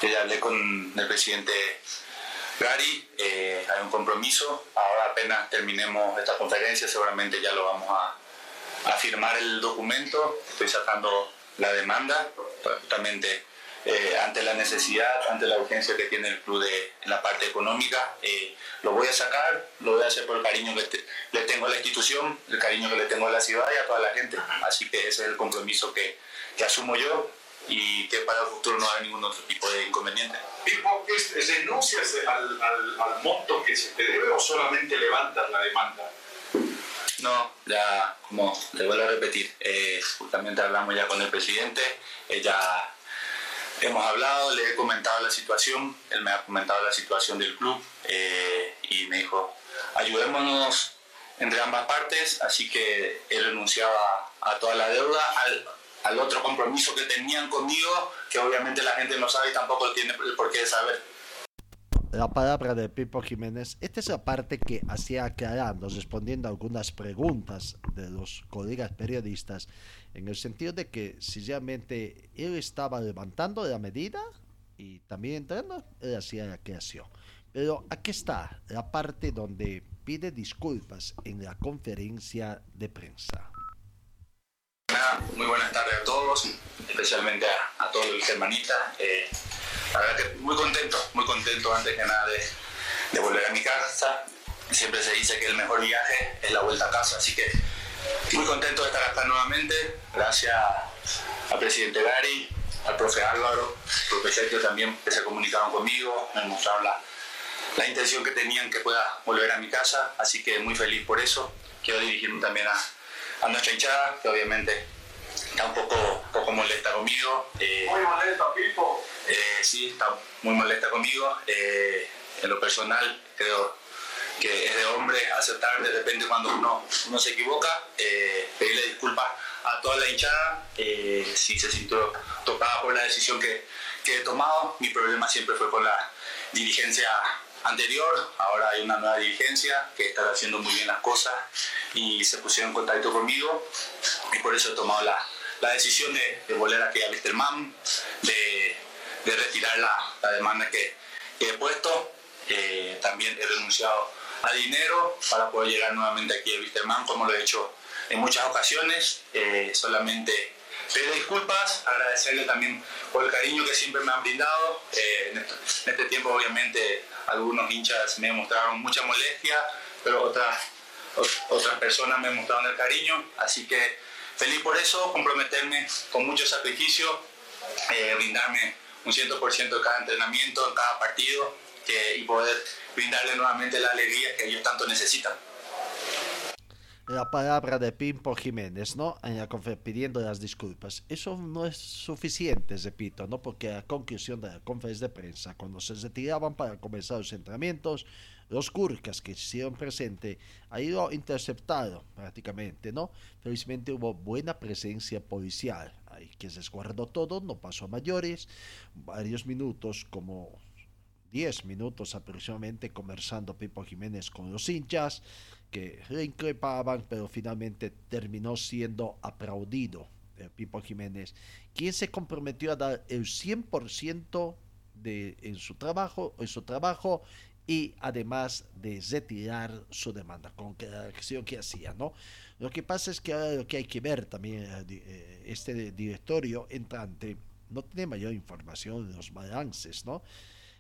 yo ya hablé con el presidente Gary, hay un compromiso, ahora apenas terminemos esta conferencia seguramente ya lo vamos a, a firmar el documento, estoy sacando la demanda, justamente eh, ante la necesidad, ante la urgencia que tiene el club de, en la parte económica. Eh, lo voy a sacar, lo voy a hacer por el cariño que le tengo a la institución, el cariño que le tengo a la ciudad y a toda la gente. Así que ese es el compromiso que, que asumo yo y que para el futuro no haya ningún otro tipo de inconveniente. ¿Renuncias al, al, al monto que se te debe o solamente levantas la demanda? No, ya como le vuelvo a repetir, eh, justamente hablamos ya con el presidente, ya hemos hablado, le he comentado la situación, él me ha comentado la situación del club eh, y me dijo, ayudémonos entre ambas partes, así que él renunciaba a toda la deuda, al, al otro compromiso que tenían conmigo, que obviamente la gente no sabe y tampoco tiene el por qué saber la palabra de Pipo Jiménez. Esta es la parte que hacía aclarando, respondiendo a algunas preguntas de los colegas periodistas, en el sentido de que si realmente él estaba levantando la medida y también entrando, él hacía la creación. Pero aquí está la parte donde pide disculpas en la conferencia de prensa. Muy buenas tardes a todos, especialmente a, a todos los hermanitas. Eh, la verdad que muy contento, muy contento antes que nada de, de, volver a mi casa. Siempre se dice que el mejor viaje es la vuelta a casa, así que muy contento de estar acá nuevamente. Gracias al presidente Gary, al profe Álvaro, al profe Sergio también, que se comunicaron conmigo, me mostraron la, la intención que tenían que pueda volver a mi casa, así que muy feliz por eso. Quiero dirigirme también a, a nuestra hinchada, que obviamente está un poco, poco molesta conmigo. Eh, muy molesta, Pipo. Eh, sí, está muy molesta conmigo. Eh, en lo personal, creo que es de hombre aceptar de repente cuando uno, uno se equivoca, eh, pedirle disculpas a toda la hinchada eh, si se sintió tocada por la decisión que, que, he tomado. Mi problema siempre fue con la dirigencia anterior, ahora hay una nueva dirigencia que está haciendo muy bien las cosas y se pusieron en contacto conmigo y por eso he tomado la, la decisión de, de, volver aquí a Wisterman, de, de retirar la, la demanda que, que, he puesto. Eh, también he renunciado a dinero para poder llegar nuevamente aquí a Wisterman, como lo he hecho en muchas ocasiones. Eh, solamente pedir disculpas, agradecerle también por el cariño que siempre me han brindado. Eh, en, este, en, este, tiempo, obviamente, algunos hinchas me mostraron mucha molestia, pero otras, otras personas me mostraron el cariño. Así que feliz por eso, comprometerme con mucho sacrificio, eh, brindarme un 100% de cada entrenamiento, en cada partido que, y poder brindarle nuevamente la alegría que ellos tanto necesitan la palabra de Pimpo Jiménez, ¿no? pidiendo las disculpas. Eso no es suficiente, repito, ¿no? Porque a conclusión de la conferencia de prensa, cuando se retiraban para comenzar los entrenamientos, los curcas que hicieron presente, ahí lo interceptaron prácticamente, ¿no? Felizmente hubo buena presencia policial, ahí que se esguardó todo, no pasó a mayores, varios minutos como 10 minutos aproximadamente conversando Pipo Jiménez con los hinchas que le increpaban, pero finalmente terminó siendo aplaudido el Pipo Jiménez, quien se comprometió a dar el 100% de, en su trabajo, en su trabajo y además de retirar su demanda con la acción que hacía, ¿no? Lo que pasa es que ahora lo que hay que ver también, eh, este directorio entrante no tiene mayor información de los balances, ¿no?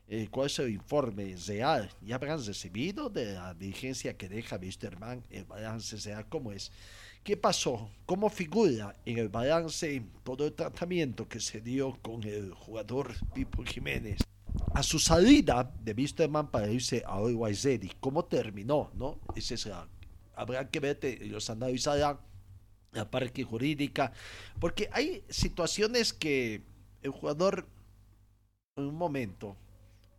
Eh, cuál es el informe real. Ya habrán recibido de la dirigencia que deja Wisterman el balance real cómo es. ¿Qué pasó? ¿Cómo figura en el balance todo el tratamiento que se dio con el jugador Pipo Jiménez? A su salida de Wisterman para irse a Ready, ¿cómo terminó? ¿no? Ese es la, habrá que ver, los analizarán la parte jurídica, porque hay situaciones que el jugador en un momento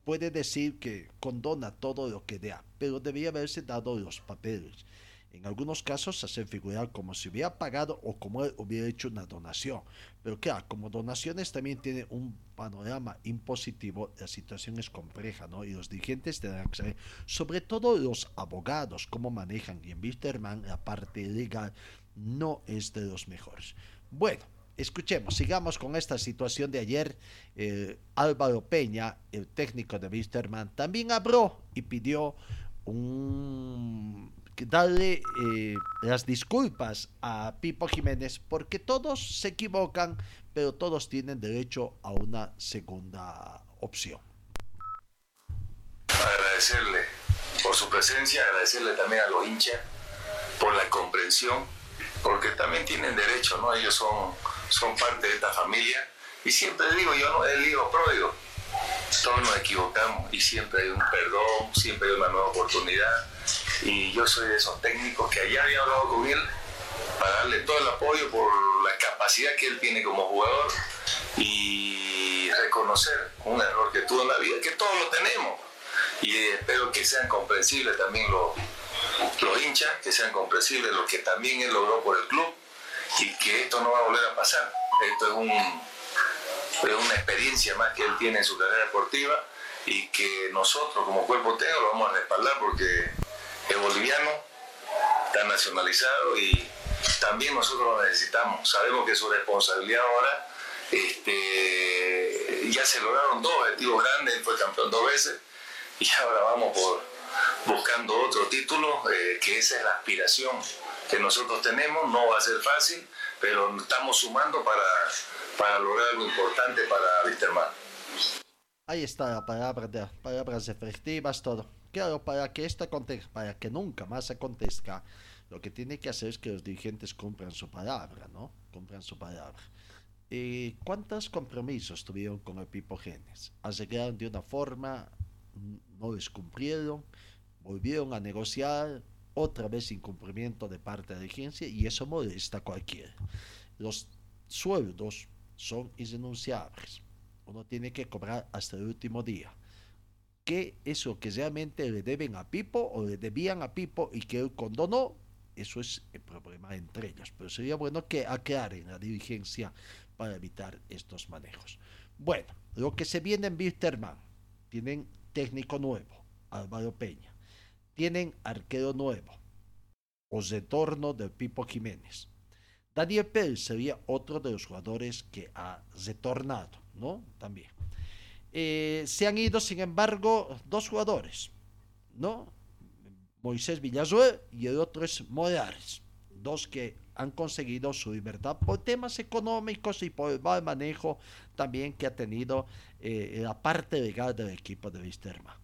puede decir que condona todo lo que da, pero debía haberse dado los papeles. En algunos casos hacen figurar como si hubiera pagado o como hubiera hecho una donación. Pero claro, como donaciones también tiene un panorama impositivo, la situación es compleja, ¿no? Y los dirigentes tendrán que saber, sobre todo los abogados, cómo manejan. Y en Wisterman la parte legal no es de los mejores. Bueno, escuchemos, sigamos con esta situación de ayer. Eh, Álvaro Peña, el técnico de Wisterman, también habló y pidió un darle eh, las disculpas a Pipo Jiménez porque todos se equivocan, pero todos tienen derecho a una segunda opción. Agradecerle por su presencia, agradecerle también a los hinchas por la comprensión, porque también tienen derecho, ¿no? Ellos son son parte de esta familia. Y siempre digo, yo no el hijo pródigo. Todos nos equivocamos y siempre hay un perdón, siempre hay una nueva oportunidad. Y yo soy de esos técnicos que ayer había hablado con él para darle todo el apoyo por la capacidad que él tiene como jugador y reconocer un error que tuvo en la vida, que todos lo tenemos. Y espero que sean comprensibles también los, los hinchas, que sean comprensibles lo que también él logró por el club y que esto no va a volver a pasar. Esto es, un, es una experiencia más que él tiene en su carrera deportiva y que nosotros como cuerpo técnico lo vamos a respaldar porque es boliviano, está nacionalizado y también nosotros lo necesitamos. Sabemos que su responsabilidad ahora este, ya se lograron dos objetivos grandes, él fue campeón dos veces y ahora vamos por buscando otro título, eh, que esa es la aspiración que nosotros tenemos, no va a ser fácil, pero estamos sumando para, para lograr algo importante para Wisterman. Ahí está la palabra palabras efectivas, todo. Claro, para que acontezca, para que nunca más acontezca, lo que tiene que hacer es que los dirigentes cumplan su palabra, ¿no? Cumplan su palabra. ¿Y cuántos compromisos tuvieron con el Pipo Genes? Arreglaron de una forma, no les cumplieron, volvieron a negociar, otra vez incumplimiento de parte de la agencia y eso molesta a cualquiera. Los sueldos son irrenunciables. Uno tiene que cobrar hasta el último día. ¿Qué es lo que realmente le deben a Pipo o le debían a Pipo y que él condonó? Eso es el problema entre ellos. Pero sería bueno que aclaren la dirigencia para evitar estos manejos. Bueno, lo que se viene en Wilterman, tienen técnico nuevo, Álvaro Peña. Tienen arquero nuevo, o retorno del Pipo Jiménez. Daniel Pérez sería otro de los jugadores que ha retornado, ¿no? También. Eh, se han ido, sin embargo, dos jugadores, ¿no? Moisés Villazuel y el otro es Morales, dos que han conseguido su libertad por temas económicos y por el mal manejo también que ha tenido eh, la parte legal del equipo de Wisterman.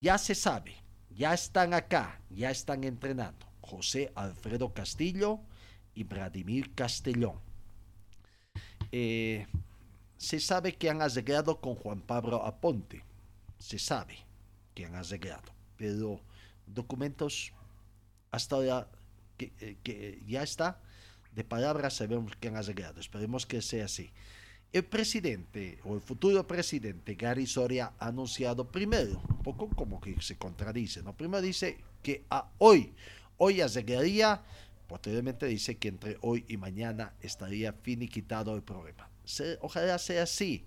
Ya se sabe, ya están acá, ya están entrenando José Alfredo Castillo y Vladimir Castellón. Eh, se sabe que han arreglado con Juan Pablo Aponte, se sabe que han arreglado, pero documentos hasta ahora que, eh, que ya está, de palabras sabemos que han arreglado, esperemos que sea así. El presidente o el futuro presidente Gary Soria ha anunciado primero, un poco como que se contradice, ¿no? Primero dice que a hoy, hoy arreglaría, posteriormente dice que entre hoy y mañana estaría finiquitado el problema. Ojalá sea así,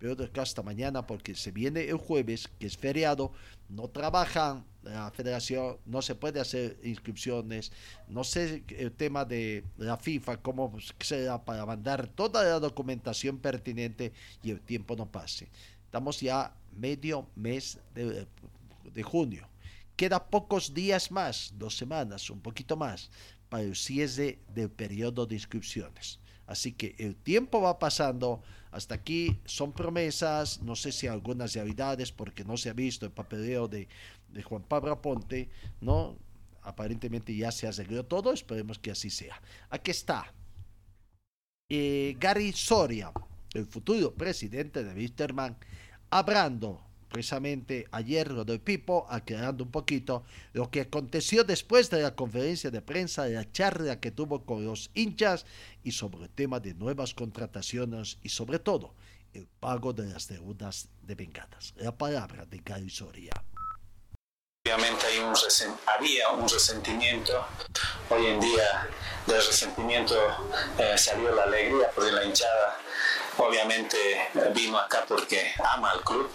en de hasta mañana, porque se viene el jueves, que es feriado, no trabajan la federación, no se puede hacer inscripciones, no sé el tema de la FIFA, cómo será para mandar toda la documentación pertinente y el tiempo no pase. Estamos ya medio mes de, de junio. Queda pocos días más, dos semanas, un poquito más, para el cierre del periodo de inscripciones. Así que el tiempo va pasando. Hasta aquí son promesas, no sé si algunas realidades, porque no se ha visto el papeleo de, Juan Pablo Ponte, ¿no? Aparentemente ya se arregló todo, esperemos que así sea. Aquí está. Eh, Gary Soria, el futuro presidente de Wisterman, hablando precisamente ayer del Pipo, aclarando un poquito lo que aconteció después de la conferencia de prensa, de la charla que tuvo con los hinchas y sobre el tema de nuevas contrataciones y sobre todo el pago de las deudas de vengadas. La palabra de Gary Soria. Obviamente hay un había un resentimiento, hoy en día del resentimiento eh, salió la alegría porque la hinchada obviamente vino acá porque ama al club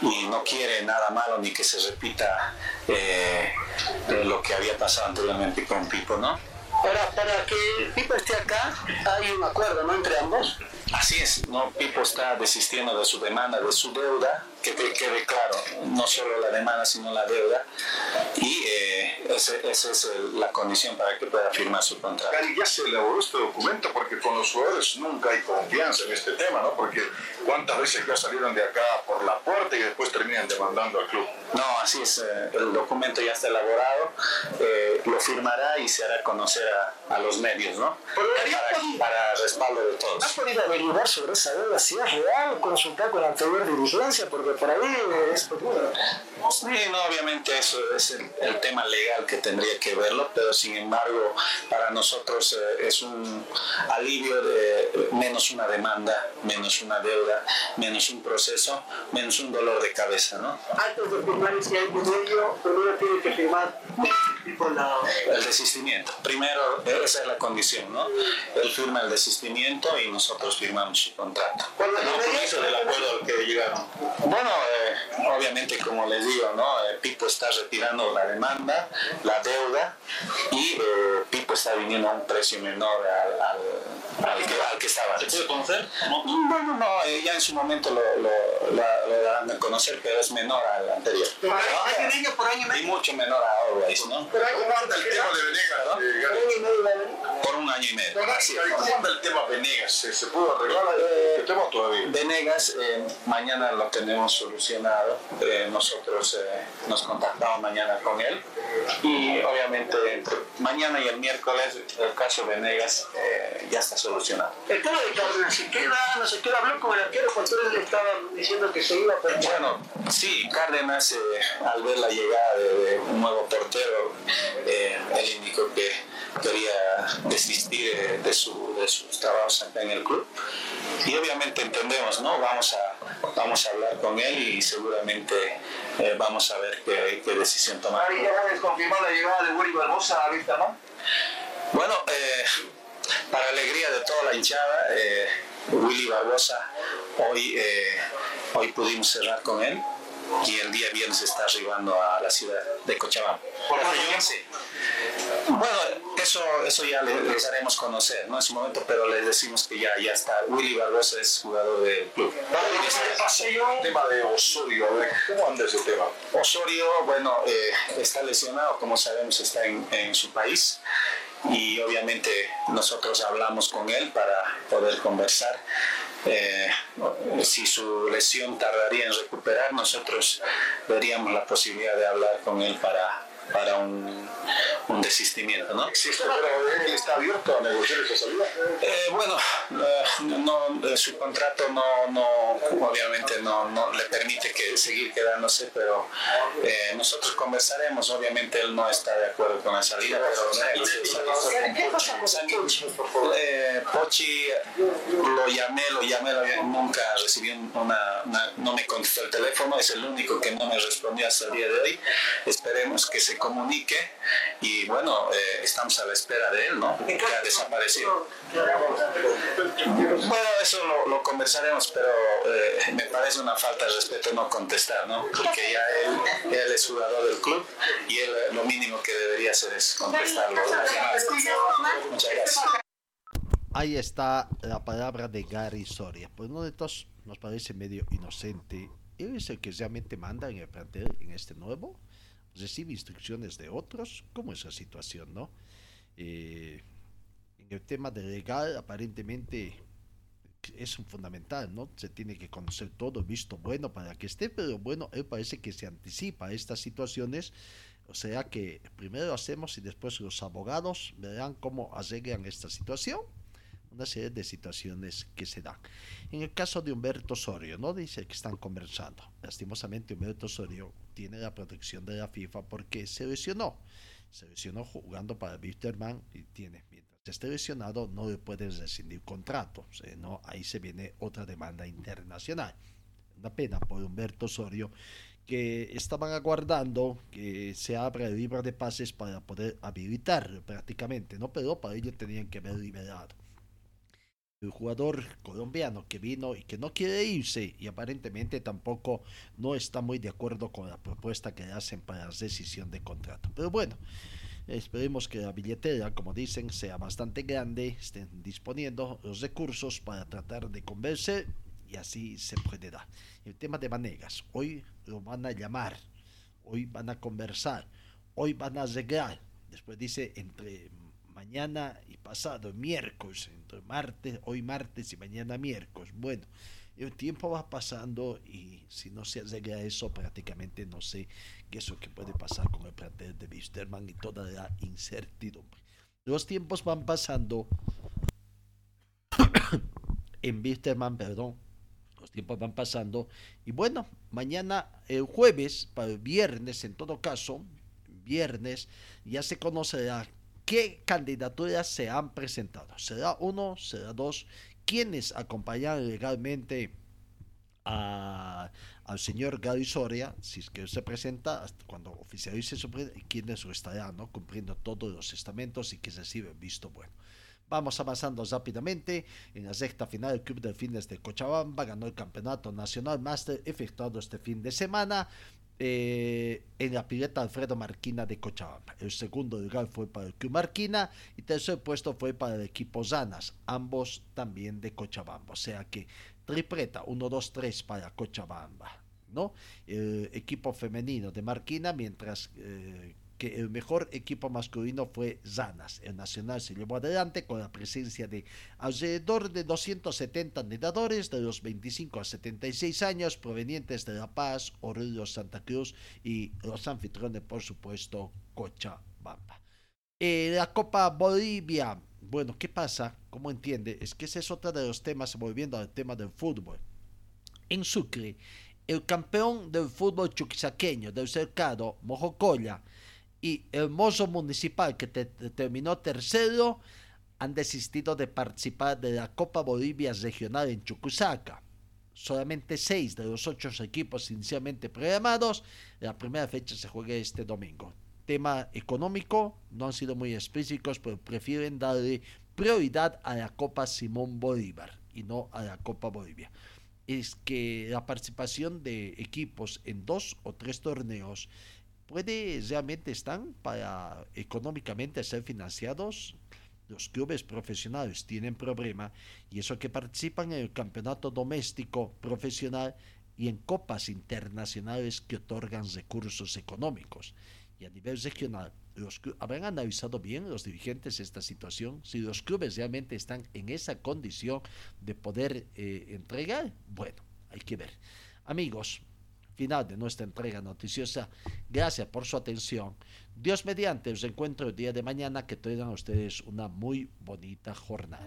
y no quiere nada malo ni que se repita eh, lo que había pasado anteriormente con Pipo, ¿no? Ahora, para que Pipo esté acá, hay un acuerdo, ¿no? Entre ambos. Así es, ¿no? Pipo está desistiendo de su demanda, de su deuda, que te quede claro, no solo la demanda, sino la deuda. Y eh, esa es el, la condición para que pueda firmar su contrato. Gary, ya se elaboró este documento porque con los jugadores nunca hay confianza en este tema, ¿no? Porque cuántas veces ya salieron de acá por la puerta y después terminan demandando al club. No, así es, eh, el documento ya está elaborado, eh, lo firmará y se hará conocer a, a los medios, ¿no? Para, para respaldo de todos. ¿Has podido averiguar sobre esa deuda? Si es real, consultar con la anterior dirigencia, porque por ahí es. Sí, no, obviamente eso es el, el, tema legal que tendría que verlo, pero sin embargo para nosotros eh, es un alivio de menos una demanda, menos una deuda, menos un proceso, menos un dolor de cabeza, ¿no? Antes de firmar ese ello, primero tiene que firmar la... el desistimiento. Primero, esa es la condición, ¿no? Él firma el desistimiento y nosotros firmamos su contrato. ¿Cuál es el compromiso del acuerdo al que llegaron? Bueno, eh, obviamente como les digo, ¿no? Eh, Pipo está retirando la demanda, la deuda y eh, Pipo está viniendo a un precio menor al, al, al, que, al que, estaba. ¿Se puede conocer? No, bueno, no, eh, ya en su momento lo, lo, lo, lo, darán a conocer, pero es menor al anterior. Pero hay que por año y mucho menor a Always, ¿no? Pero ¿Cómo anda el tema de Venegas? Año y medio. Así, ¿Cómo anda el tema Venegas? ¿Se, se pudo arreglar el tema todavía? Venegas, eh, mañana lo tenemos solucionado. Eh, nosotros eh, nos contactamos mañana con él y obviamente entre mañana y el miércoles el caso Venegas eh, ya está solucionado. El tema de Cárdenas, ¿se queda, no se queda? Habló con el arquero cuando él le estaba diciendo que se iba a perder. Bueno, sí, Cárdenas al ver la llegada de, de un nuevo portero, él indicó que quería desistir de, de, su, de, sus trabajos en el club. Y obviamente entendemos, ¿no? Vamos a, vamos a hablar con él y seguramente eh, vamos a ver qué, qué decisión tomar. ¿Ya sabes confirmar la llegada de Willy Barbosa a Vista, no? Bueno, eh, para alegría de toda la hinchada, eh, Willy Barbosa, hoy, hoy pudimos cerrar con él y el día viernes está arribando a la ciudad de Cochabamba. ¿Por qué Bueno, eso, eso ya le- les haremos conocer, ¿no? En su momento, pero les decimos que ya, ya está. Willy Barbosa es jugador del club. El tema de Osorio, ¿cómo anda ese tema? Osorio, bueno, eh, está lesionado, como sabemos, está en, en su país y obviamente nosotros hablamos con él para poder conversar. Eh, si su lesión tardaría en recuperar, nosotros veríamos la posibilidad de hablar con él para, para un, un desistimiento, ¿no? ¿Existe, pero él está abierto a negociar esa salida? Eh, bueno, eh, no, eh, su contrato no, no obviamente no, no le permite que seguir quedándose, pero eh, nosotros conversaremos. Obviamente él no está de acuerdo con la salida, pero eh, Pochi lo llamé, lo llamé, lo llamé, nunca recibí una, una- no me contestó el teléfono, es el único que no me respondió hasta el día de hoy. Esperemos que se comunique y bueno, eh, estamos a la espera de él, ¿no? Que ha desaparecido. Bueno, eso lo, lo conversaremos, pero eh, me parece una falta de respeto no contestar, ¿no? Porque ya él, él es jugador del club y él eh, lo mínimo que debería hacer es contestarlo. Muchas gracias. Ahí está la palabra de Gary Soria. Pues uno de todos nos parece medio inocente. Él es el que realmente manda en el plantel en este nuevo. Recibe instrucciones de otros. ¿Cómo es la situación, no? Eh, en el tema de legal, aparentemente es un fundamental, ¿no? Se tiene que conocer todo, visto bueno para que esté, pero bueno, él parece que se anticipa a estas situaciones. O sea que primero hacemos y después los abogados verán cómo arreglan esta situación una serie de situaciones que se dan. En el caso de Humberto Osorio, ¿no? Dice que están conversando. Lastimosamente Humberto Osorio tiene la protección de la FIFA porque se lesionó. Se lesionó jugando para Wisterman y tiene, mientras esté lesionado, no le pueden rescindir contrato. No, ahí se viene otra demanda internacional. Una pena por Humberto Osorio que estaban aguardando que se abra el libro de pases para poder habilitarlo prácticamente, ¿no? Pero para ello tenían que haber liberado el jugador colombiano que vino y que no quiere irse y aparentemente tampoco no está muy de acuerdo con la propuesta que le hacen para la decisión de contrato. Pero bueno, esperemos que la billetera, como dicen, sea bastante grande, estén disponiendo los recursos para tratar de convencer y así se puede dar. El tema de Vanegas, hoy lo van a llamar, hoy van a conversar, hoy van a arreglar. Después dice entre mañana y pasado, miércoles, entre martes, hoy martes y mañana miércoles. Bueno, el tiempo va pasando y si no se arregla eso, prácticamente no sé qué es lo que puede pasar con el plantel de Wisterman y toda la incertidumbre. Los tiempos van pasando en Wisterman, perdón. Los tiempos van pasando y bueno, mañana, el jueves, para el viernes en todo caso, viernes, ya se conocerá qué candidaturas se han presentado. ¿Será uno? ¿Será dos? ¿Quiénes acompañan legalmente a, al señor Gary Soria? Si es que se presenta, hasta cuando oficialice su quiénes lo estarán cumpliendo todos los estamentos y que reciben visto bueno. Vamos avanzando rápidamente. En la sexta final, el Club Delfines de Cochabamba ganó el Campeonato Nacional Master efectuado este fin de semana eh, en la pileta Alfredo Marquina de Cochabamba. El segundo lugar fue para el Club Marquina y tercer puesto fue para el equipo Zanas, ambos también de Cochabamba. O sea que tripleta 1, 2, 3 para Cochabamba. ¿no? Equipo femenino de Marquina, mientras eh, que el mejor equipo masculino fue Zanas. El Nacional se llevó adelante con la presencia de alrededor de 270 nadadores de los 25 a 76 años provenientes de La Paz, Oruro, Santa Cruz y los anfitriones, por supuesto, Cochabamba. Eh, la Copa Bolivia. Bueno, ¿qué pasa? ¿Cómo entiende? Es que ese es otro de los temas, volviendo al tema del fútbol. En Sucre, el campeón del fútbol chuquisaqueño del cercado, Mojocoya, y el mozo municipal que te- te- terminó tercero han desistido de participar de la Copa Bolivia Regional en Chucusaca. Solamente seis de los ocho equipos inicialmente programados, la primera fecha se juega este domingo. Tema económico, no han sido muy explícitos, pero prefieren darle prioridad a la Copa Simón Bolívar y no a la Copa Bolivia. es que la participación de equipos en dos o tres torneos puede realmente están para económicamente ser financiados. Los clubes profesionales tienen problema y eso que participan en el campeonato doméstico profesional y en copas internacionales que otorgan recursos económicos. Y a nivel regional, los habrán analizado bien los dirigentes esta situación, si los clubes realmente están en esa condición de poder eh, entregar, bueno, hay que ver. Amigos, final de nuestra entrega noticiosa. Gracias por su atención. Dios mediante, os encuentro el día de mañana. Que tengan ustedes una muy bonita jornada.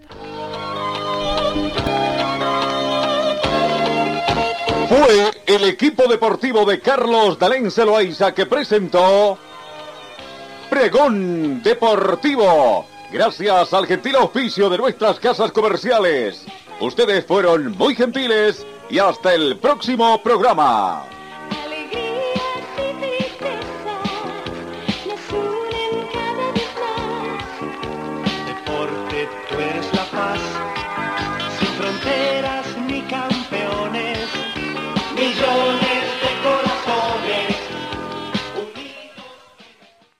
Fue el equipo deportivo de Carlos Dalén Celoaiza que presentó Pregón Deportivo. Gracias al gentil auspicio de nuestras casas comerciales. Ustedes fueron muy gentiles y hasta el próximo programa.